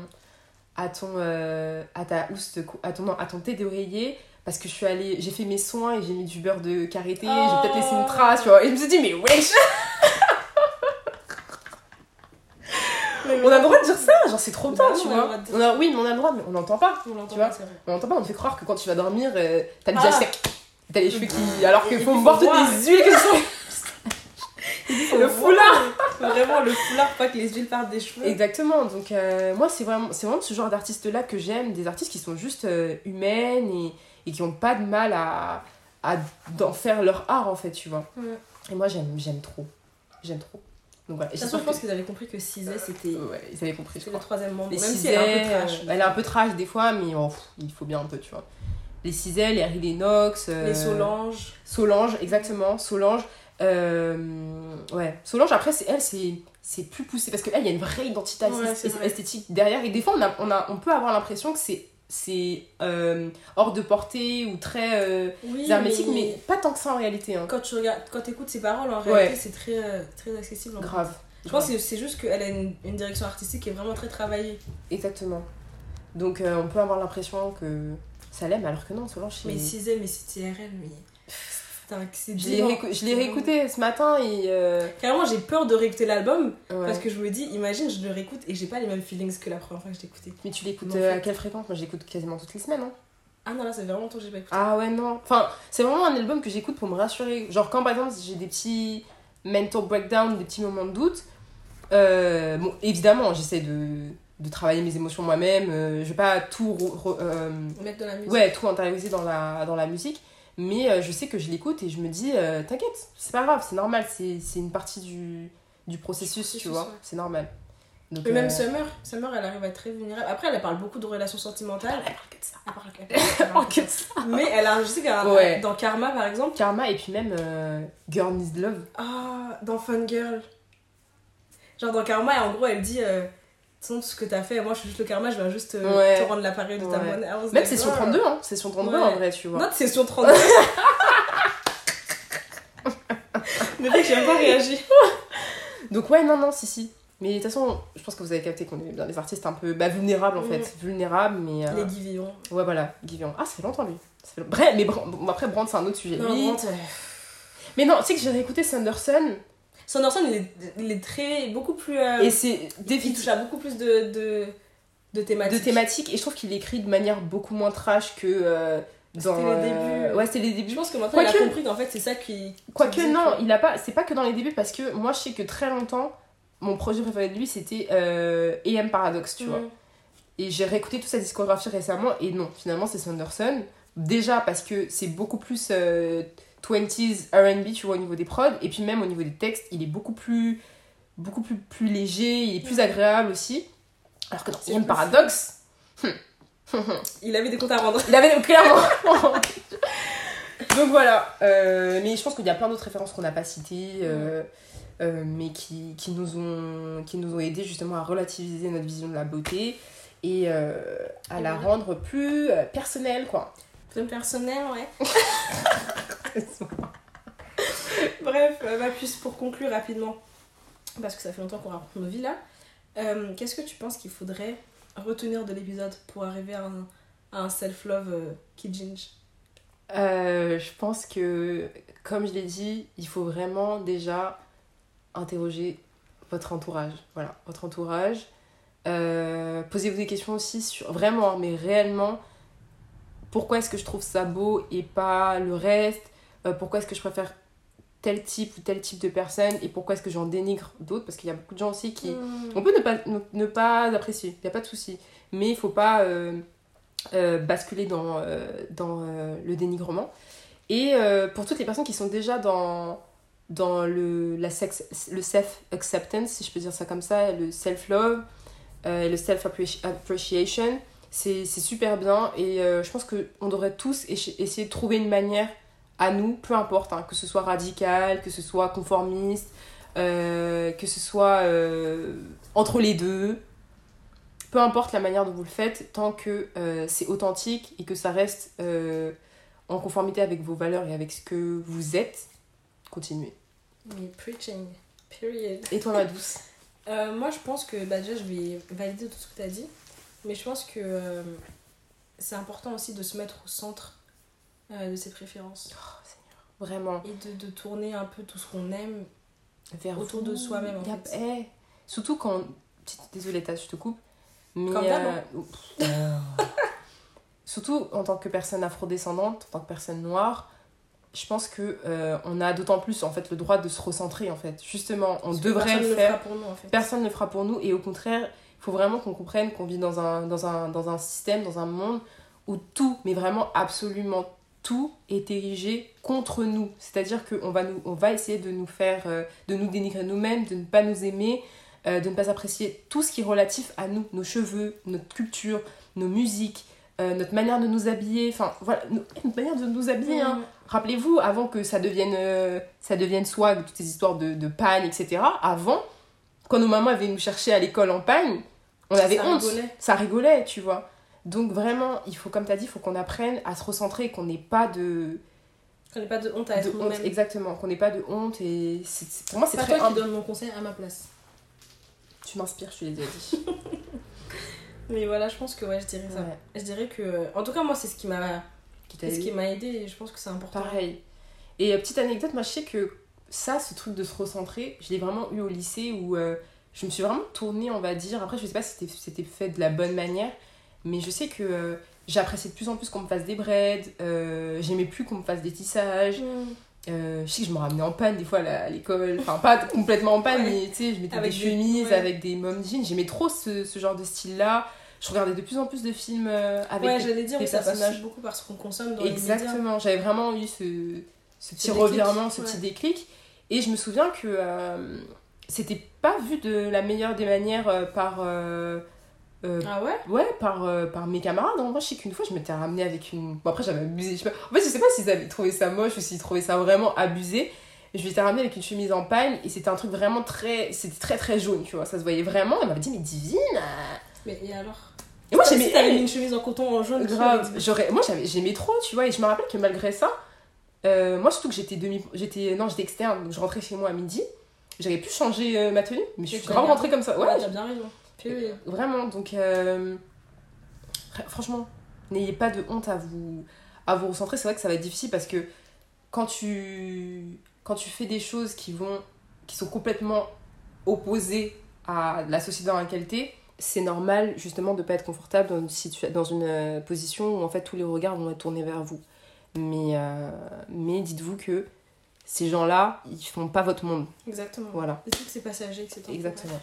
à ton euh, à ta housse à ton non, à ton thé d'oreiller parce que je suis allée j'ai fait mes soins et j'ai mis du beurre de karité, j'ai peut-être laissé une trace, tu vois. Et je me suis dit mais wesh, on a le droit de dire ça, genre c'est trop bien, Bah tu on vois. On a, oui, mais on a le droit mais on n'entend pas. On l'entend pas. On n'entend pas, on te fait croire que quand tu vas dormir, euh, t'as le Ah. sec. T'as les cheveux qui alors qu'il faut puis, boire toutes les huiles que sont le foulard. Vraiment, le foulard, pas que les huiles partent des cheveux. Exactement, donc euh, moi c'est vraiment, c'est vraiment ce genre d'artistes là que j'aime, des artistes qui sont juste euh, humaines et, et qui ont pas de mal à, à d'en faire leur art en fait, tu vois. Ouais. Et moi j'aime, j'aime trop, j'aime trop. Donc voilà, De toute façon, je pense qu'ils avaient compris que Cizé, c'était Ouais, ils avaient compris, c'était le troisième membre. Même si Cizé, elle est un peu trash. elle est un peu trash des fois, mais oh, pff, il faut bien un peu, tu vois. Les Cizé, les Harry Lennox, euh, Les Solange. Solange, exactement, Solange. Euh, ouais, Solange, après, c'est elle, c'est c'est plus poussé parce que là, il y a une vraie identité Ouais, vrai. esthétique derrière. Et des fois, on, a, on, a, on peut avoir l'impression que c'est c'est euh, hors de portée ou très euh, Oui, hermétique, mais... pas tant que ça en réalité. Hein. quand tu regardes, quand écoutes ses paroles, en Ouais. réalité, c'est très, euh, très accessible. en fait. Grave. Je pense que c'est juste qu'elle a une, une direction artistique qui est vraiment très travaillée. Exactement. Donc, on peut avoir l'impression que ça l'aime, alors que non, Solange, c'est. Mais Cizé, mais c'est TRL, mais. C'est un- C'est Je l'ai C'est réécouté ce matin et. euh, Carrément, j'ai peur de réécouter l'album ouais. parce que je me dis, imagine, je le réécoute et j'ai pas les mêmes feelings que la première fois que je écouté. Mais tu l'écoutes euh, à quelle fréquence? Moi, je l'écoute quasiment toutes les semaines. Hein. Ah non, là, ça fait vraiment longtemps que j'ai pas écouté. Ah ouais, non. Enfin, c'est vraiment un album que j'écoute pour me rassurer. Genre, quand par exemple j'ai des petits mental breakdowns, des petits moments de doute, euh, bon, évidemment, j'essaie de, de travailler mes émotions moi-même. euh, je vais pas tout, euh, Mettre de la musique. ouais, tout intérioriser dans la, dans la musique. Mais euh, je sais que je l'écoute et je me dis, euh, t'inquiète, c'est pas grave, c'est normal, c'est une partie du, du processus, tu vois, ouais. c'est normal. Donc, Mais même euh, Summer, Summer, elle arrive à être très vulnérable. Après, elle parle beaucoup de relations sentimentales. elle parle que de ça. Que- Elle parle que de ça. Mais elle a, je sais qu'elle a- Ouais. dans Karma, par exemple, Karma et puis même euh, Girl Needs Love. Ah, dans Fun Girl. Genre dans Karma, et en gros, elle dit tout ce que t'as fait, moi je suis juste le karma, je viens juste euh, Ouais. te rendre l'appareil de ta. I was Même session oh. 32, hein, session 32 Ouais. en vrai, tu vois. Notre session 32. Mais mec, j'ai même pas réagi. Donc ouais, non, non, si, si. Mais de toute façon, je pense que vous avez capté qu'on est bien des artistes un peu bah, vulnérables en Mm. fait. Vulnérables, mais... euh, Les Guy Villon. Ouais, voilà, Guivian. Ah, ça fait longtemps lui. Ça fait... Bref, mais bon, après, Brand, c'est un autre sujet. Non, Lui- euh, Mais non, tu sais que j'ai réécouté Sanderson Sanderson, il est, il est très. beaucoup plus. euh, et c'est il touche à beaucoup plus de, de, de thématiques. de thématiques et je trouve qu'il écrit de manière beaucoup moins trash que euh, dans... C'était les euh, débuts. Ouais, c'était les Je débuts. pense que maintenant, il a Quoique- compris qu'en fait, c'est ça qui. Quoique non, que- il a pas. C'est pas que dans les débuts parce que moi je sais que très longtemps, mon projet préféré de lui c'était euh, AM Paradox, tu vois. Mm. Et j'ai réécouté toute sa discographie récemment et non, finalement c'est Sanderson. Déjà parce que c'est beaucoup plus euh, 20s RB, tu vois, au niveau des prods. Et puis même au niveau des textes, il est beaucoup plus, beaucoup plus, plus léger, il est plus agréable aussi. Alors que dans C'est AM plus Paradox, Il avait des comptes à rendre. il avait clairement. Donc voilà, euh, mais je pense qu'il y a plein d'autres références qu'on n'a pas citées, euh, euh, mais qui, qui, nous ont, qui nous ont aidé justement à relativiser notre vision de la beauté et à la rendre plus personnelle, quoi. Personnel, ouais. Bref, euh, bah, plus pour conclure rapidement, parce que ça fait longtemps qu'on raconte nos vies là, euh, qu'est-ce que tu penses qu'il faudrait retenir de l'épisode pour arriver à un, à un self-love euh, qui ginge? Euh, je pense que, comme je l'ai dit, il faut vraiment déjà interroger votre entourage. Voilà, votre entourage. Posez-vous des questions aussi sur vraiment, mais réellement, pourquoi est-ce que je trouve ça beau et pas le reste Euh, Pourquoi est-ce que je préfère tel type ou tel type de personne et pourquoi est-ce que j'en dénigre d'autres? Parce qu'il y a beaucoup de gens aussi qui, Hmm. on peut ne pas, ne, ne pas apprécier, il n'y a pas de souci. Mais il faut pas euh, euh, basculer dans, euh, dans le dénigrement. Et pour toutes les personnes qui sont déjà dans, dans le, la sex, le self-acceptance, si je peux dire ça comme ça, le self-love, euh, et le self-appreciation, c'est c'est super bien. Et euh, je pense qu'on devrait tous essayer de trouver une manière à nous, peu importe, hein, que ce soit radical, que ce soit conformiste, euh, que ce soit euh, entre les deux, peu importe la manière dont vous le faites, tant que c'est authentique et que ça reste en conformité avec vos valeurs et avec ce que vous êtes, continuez. Mais preaching, period. Et toi, ma douce Euh, moi, je pense que bah, déjà, je vais valider tout ce que tu as dit. Mais je pense que euh, c'est important aussi de se mettre au centre euh, de ses préférences. Oh, Seigneur, vraiment. Et de, de tourner un peu tout ce qu'on aime. Vers Autour vous, de soi-même, en fait. surtout quand. Désolée, Taz, je te coupe. Mais. Comme euh, hein. surtout en tant que personne afrodescendante, en tant que personne noire, je pense que euh, on a d'autant plus en fait le droit de se recentrer en fait. Justement, on Parce devrait personne le faire. fera pour nous, en fait. Personne ne le fera pour nous et au contraire, faut vraiment qu'on comprenne qu'on vit dans un, dans, un, dans un système, dans un monde où tout, mais vraiment absolument tout est érigé contre nous. C'est-à-dire qu'on va, nous, on va essayer de nous faire, euh, de nous dénigrer nous-mêmes, de ne pas nous aimer, euh, de ne pas apprécier tout ce qui est relatif à nous, nos cheveux, notre culture, nos musiques, euh, notre manière de nous habiller, enfin voilà, no- notre manière de nous habiller, hein. Rappelez-vous, avant que ça devienne, euh, ça devienne swag, toutes ces histoires de, de pagne, etc., avant, quand nos mamans avaient nous chercher à l'école en pagne, on avait Ça honte. rigolait. Ça rigolait, tu vois. Donc vraiment, il faut, comme tu as dit, il faut qu'on apprenne à se recentrer, qu'on n'ait pas de, Qu'on n'ait pas de honte à être nous-mêmes. Exactement, qu'on n'ait pas de honte. Et c'est- c'est- pour moi, c'est pas très toi qui donne mon conseil à ma place. Tu m'inspires, je te l'ai déjà dit. Mais voilà, je pense que ouais, je dirais ça. Je dirais que. En tout cas, moi, c'est ce qui m'a Qui t'a c'est ce qui m'a aidé et je pense que c'est important. Pareil. Et euh, petite anecdote, moi je sais que ça, ce truc de se recentrer, je l'ai vraiment eu au lycée où euh, je me suis vraiment tournée, on va dire. Après, je sais pas si c'était- fait de la bonne manière, mais je sais que euh, j'appréciais de plus en plus qu'on me fasse des braids, euh, j'aimais plus qu'on me fasse des tissages. Mm. Euh, je sais que je me ramenais en panne des fois à l'école, enfin pas complètement en panne, Ouais. mais tu sais, je mettais Avec des des- chemises ouais. avec des mom jeans. J'aimais trop ce, ce genre de style-là. Je regardais de plus en plus de films euh, avec ouais, j'allais dire, des ça passe beaucoup par ce qu'on consomme dans. Exactement, j'avais vraiment eu ce, ce petit revirement, ce ouais. petit déclic. Et je me souviens que c'était pas vu de la meilleure des manières euh, par, euh, euh, Ah ouais? ouais, par, euh, par mes camarades. Vrai, je sais qu'une fois, je m'étais ramenée avec une. Bon, après, j'avais abusé. Je sais pas... En fait, je sais pas s'ils avaient trouvé ça moche ou s'ils trouvaient ça vraiment abusé. Je m'étais ramenée avec une chemise en pagne et c'était un truc vraiment très. C'était très très jaune, tu vois. Ça se voyait vraiment. Elle m'avait dit, mais divine. Mais et alors? Et moi, j'aimais. si t'avais mis une chemise en coton en jaune. Grave, j'aurais, moi j'avais, j'aimais trop, tu vois, et je me rappelle que malgré ça, euh, moi surtout que j'étais demi, j'étais, non j'étais externe, donc je rentrais chez moi à midi, j'avais pu changer euh, ma tenue, mais je suis l'as rentrée comme ça, ouais, Ouais, t'as bien raison. Vraiment, donc euh, fr- franchement, n'ayez pas de honte à vous, à vous recentrer, c'est vrai que ça va être difficile parce que quand tu, quand tu fais des choses qui vont, qui sont complètement opposées à la société dans laquelle t'es, c'est normal justement de pas être confortable dans une, situa- dans une euh, position où en fait tous les regards vont être tournés vers vous. Mais, euh, mais dites-vous que ces gens-là, ils font pas votre monde. Exactement. Voilà, Des trucs, c'est passager, etc. exactement.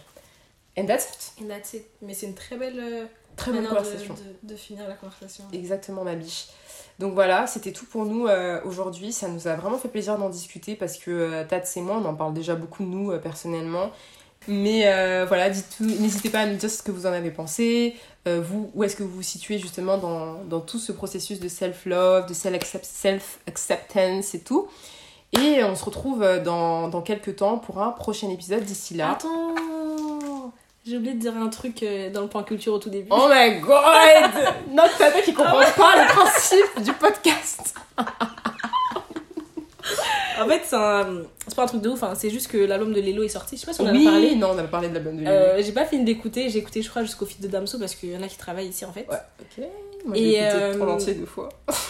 And that's it. Et that's it. Mais c'est une très belle euh, Très de, conversation. de, de finir la conversation. Exactement, ma biche. Donc voilà, c'était tout pour nous euh, aujourd'hui. Ça nous a vraiment fait plaisir d'en discuter parce que euh, Tats et moi, on en parle déjà beaucoup de nous euh, personnellement. Mais voilà, dites n'hésitez pas à nous dire ce que vous en avez pensé. Vous, où est-ce que vous vous situez justement dans, dans tout ce processus de self-love, de self-accept- self-acceptance et tout. Et on se retrouve euh, dans, dans quelques temps pour un prochain épisode. D'ici là. Attends J'ai oublié de dire un truc euh, dans le point culture au tout début. Oh my god Notre tata qui comprend pas le principe du podcast. En fait, c'est un- c'est pas un truc de ouf, hein, c'est juste que l'album de Lelo est sorti. Je sais pas si on en a parlé. non, on avait parlé de la bonne de Lilo. Euh, j'ai pas fini d'écouter, j'ai écouté, je crois, jusqu'au fil de Damso parce qu'il y en a qui travaillent ici en fait. Ouais, ok. Moi, Et, j'ai écouté euh, entier deux fois.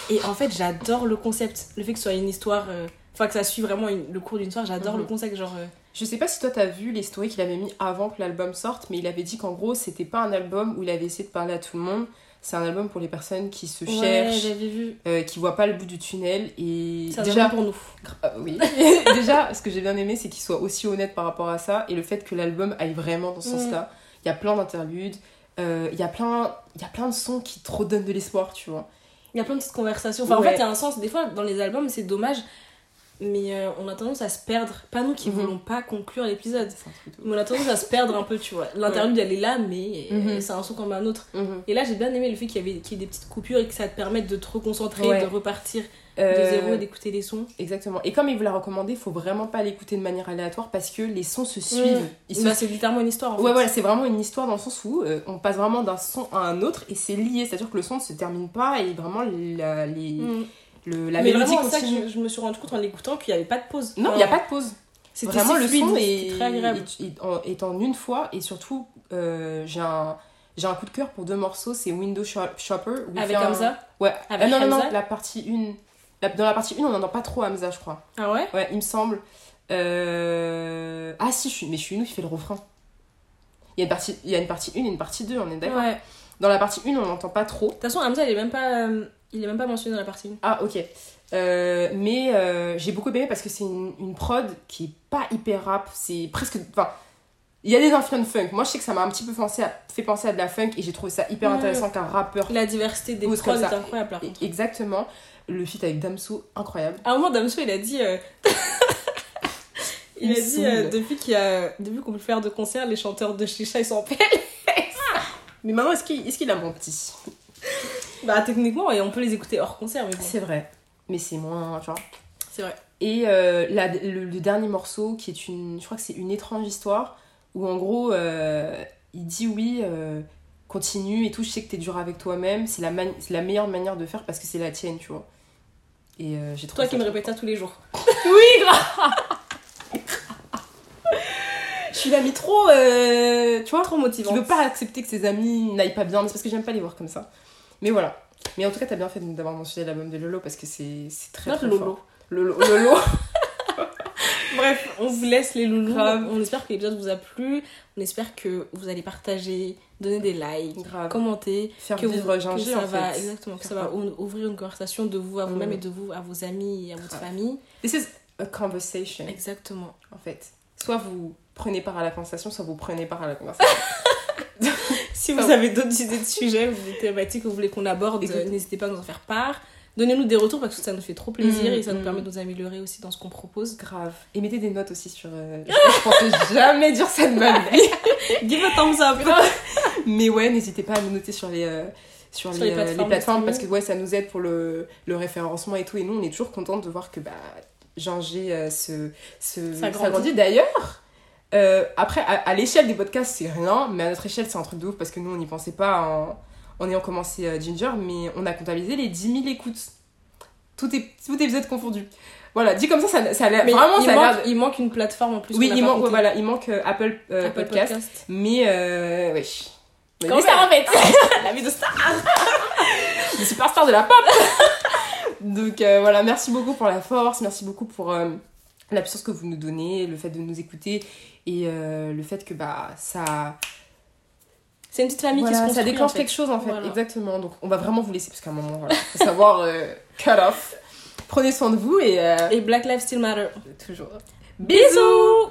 Et en fait, j'adore le concept. Le fait que ce soit une histoire. euh, Enfin, que ça suit vraiment une- le cours d'une histoire, j'adore Mhm. le concept. Genre. euh, Je sais pas si toi t'as vu les stories qu'il avait mis avant que l'album sorte, mais il avait dit qu'en gros c'était pas un album où il avait essayé de parler à tout le monde. C'est un album pour les personnes qui se Ouais, cherchent, vu. euh, qui voient pas le bout du tunnel. Et C'est un déjà, pour nous. Euh, oui. déjà, ce que j'ai bien aimé, c'est qu'il soit aussi honnête par rapport à ça et le fait que l'album aille vraiment dans ce sens-là. Il y a plein d'interludes, euh, il y a plein, il y a plein de sons qui te redonnent de l'espoir, tu vois. Il y a plein de petites conversations. Enfin, en fait, il y a un sens. Des fois, dans les albums, c'est dommage. Mais euh, on a tendance à se perdre. Pas nous qui Mhm. voulons pas conclure l'épisode. Mais on a tendance à se perdre un peu, tu vois. L'interlude, elle est là, mais c'est un son comme un autre. Mhm. Et là, j'ai bien aimé le fait qu'il y avait qu'il y ait des petites coupures et que ça te permette de te reconcentrer, Ouais. de repartir de Euh, zéro et d'écouter les sons. Exactement. Et comme il vous l'a recommandé, faut vraiment pas l'écouter de manière aléatoire parce que les sons se suivent. Se Bah, c'est littéralement une histoire. En Ouais, fait. voilà, c'est vraiment une histoire dans le sens où euh, on passe vraiment d'un son à un autre et c'est lié, c'est-à-dire que le son ne se termine pas et vraiment la, les, Mm. Le- la mais mélodie vraiment, ça que je, je me suis rendu compte en l'écoutant qu'il n'y avait pas de pause. Non, il n'y a pas de pause. C'était Vraiment, le son est, très agréable. est- est en, est en une fois et surtout, euh, j'ai un, j'ai un coup de cœur pour deux morceaux, c'est Window Shop- Shopper. où Avec un- Hamza Ouais, Avec Ah, non, non, non, la partie 1. dans la partie 1, on n'entend pas trop Hamza, je crois. Ah ouais? Ouais, il me semble. Euh, Ah si, je suis... mais je suis une qui fait le refrain. Il y a une partie, il y a une partie 1 et une partie 2, on est d'accord? Ouais. De Dans la partie 1, on n'entend pas trop. toute façon, Hamza, il est même pas, euh, il est même pas mentionné dans la partie 1. Ah, ok. Euh, mais euh, j'ai beaucoup aimé parce que c'est une, une prod qui est pas hyper rap. C'est presque. Enfin, il y a des influences funk. Moi, je sais que ça m'a un petit peu pensé à- fait penser à de la funk et j'ai trouvé ça hyper intéressant qu'un rappeur. La diversité des prods est incroyable par contre. Exactement. Le feat avec Damso, incroyable. À un moment, Damso, il a dit. il Il a dit depuis qu'on peut faire de concerts, les chanteurs de chicha ils sont en paix. Mais maintenant, est-ce qu'il est qu'il a menti Bah techniquement, et on peut les écouter hors concert, mais bon. C'est vrai. Mais c'est moins. Tu vois. C'est vrai. Et euh, la- le, le dernier morceau, qui est une. Je crois que c'est une étrange histoire, où en gros, euh, il dit oui, euh, continue et tout, je sais que t'es dur avec toi-même, c'est la, meilleure manière de faire parce que c'est la tienne, tu vois. Et j'ai Toi qui me répètes ça tous les jours. Oui, grave suis l'amie trop. euh, tu vois, Trop qui motivant. veut pas accepter que ses amis n'aillent pas bien, mais c'est parce que j'aime pas les voir comme ça. Mais voilà. Mais en tout cas, t'as bien fait d'avoir mentionné l'album de Lolo parce que c'est très très Lolo. fort. Lolo. Lolo. Bref, on vous laisse les loulous. Grave. On espère que l'épisode vous a plu. On espère que vous allez partager, donner des likes, Grave. commenter. Faire que vous- vivre que Ginger, ça en va, fait. exactement, que ça va ou- ouvrir une conversation de vous à vous-même Mm. et de vous à vos amis et à votre famille. This is a conversation, Exactement. en fait. Soit vous prenez part à la conversation, soit vous prenez part à la conversation. Si vous avez d'autres idées de sujets ou des thématiques que vous voulez qu'on aborde, euh, n'hésitez pas à nous en faire part. Donnez-nous des retours parce que ça nous fait trop plaisir Mm, et ça nous mm. permet de nous améliorer aussi dans ce qu'on propose. Grave. Et mettez des notes aussi sur. euh, Je, pensais jamais dire ça de ma vie. Give a thumbs up! Mais ouais, n'hésitez pas à nous noter sur les. euh, sur, Sur les, les euh, plateformes les de plateformes parce que ouais ça nous aide pour le, le référencement et tout et nous on est toujours contente de voir que bah Ginger euh, se, se, Ça grandit. s'agrandit. d'ailleurs euh, après à, à l'échelle des podcasts c'est rien mais à notre échelle c'est un truc de ouf parce que nous on n'y pensait pas en, en ayant commencé euh, Ginger mais on a comptabilisé les 10 000 écoutes. Tout, est, tout épisode confondu. Voilà dit comme ça ça, ça a l'air vraiment il, ça a manque, il manque une plateforme en plus. oui il manque ouais, voilà il manque euh, Apple, euh, Apple podcast, Podcast. mais Mais Comment ça en fait. La vie de star. Les superstars de la pop. Donc voilà merci beaucoup pour la force merci beaucoup pour la puissance que vous nous donnez le fait de nous écouter et euh, le fait que bah ça C'est une petite famille qui se voilà, ça déclenche en fait. quelque chose en fait Voilà. exactement donc on va vraiment vous laisser parce qu'à un moment voilà faut savoir euh, cut off prenez soin de vous et, euh, Et Black Lives Still Matter. toujours Bisous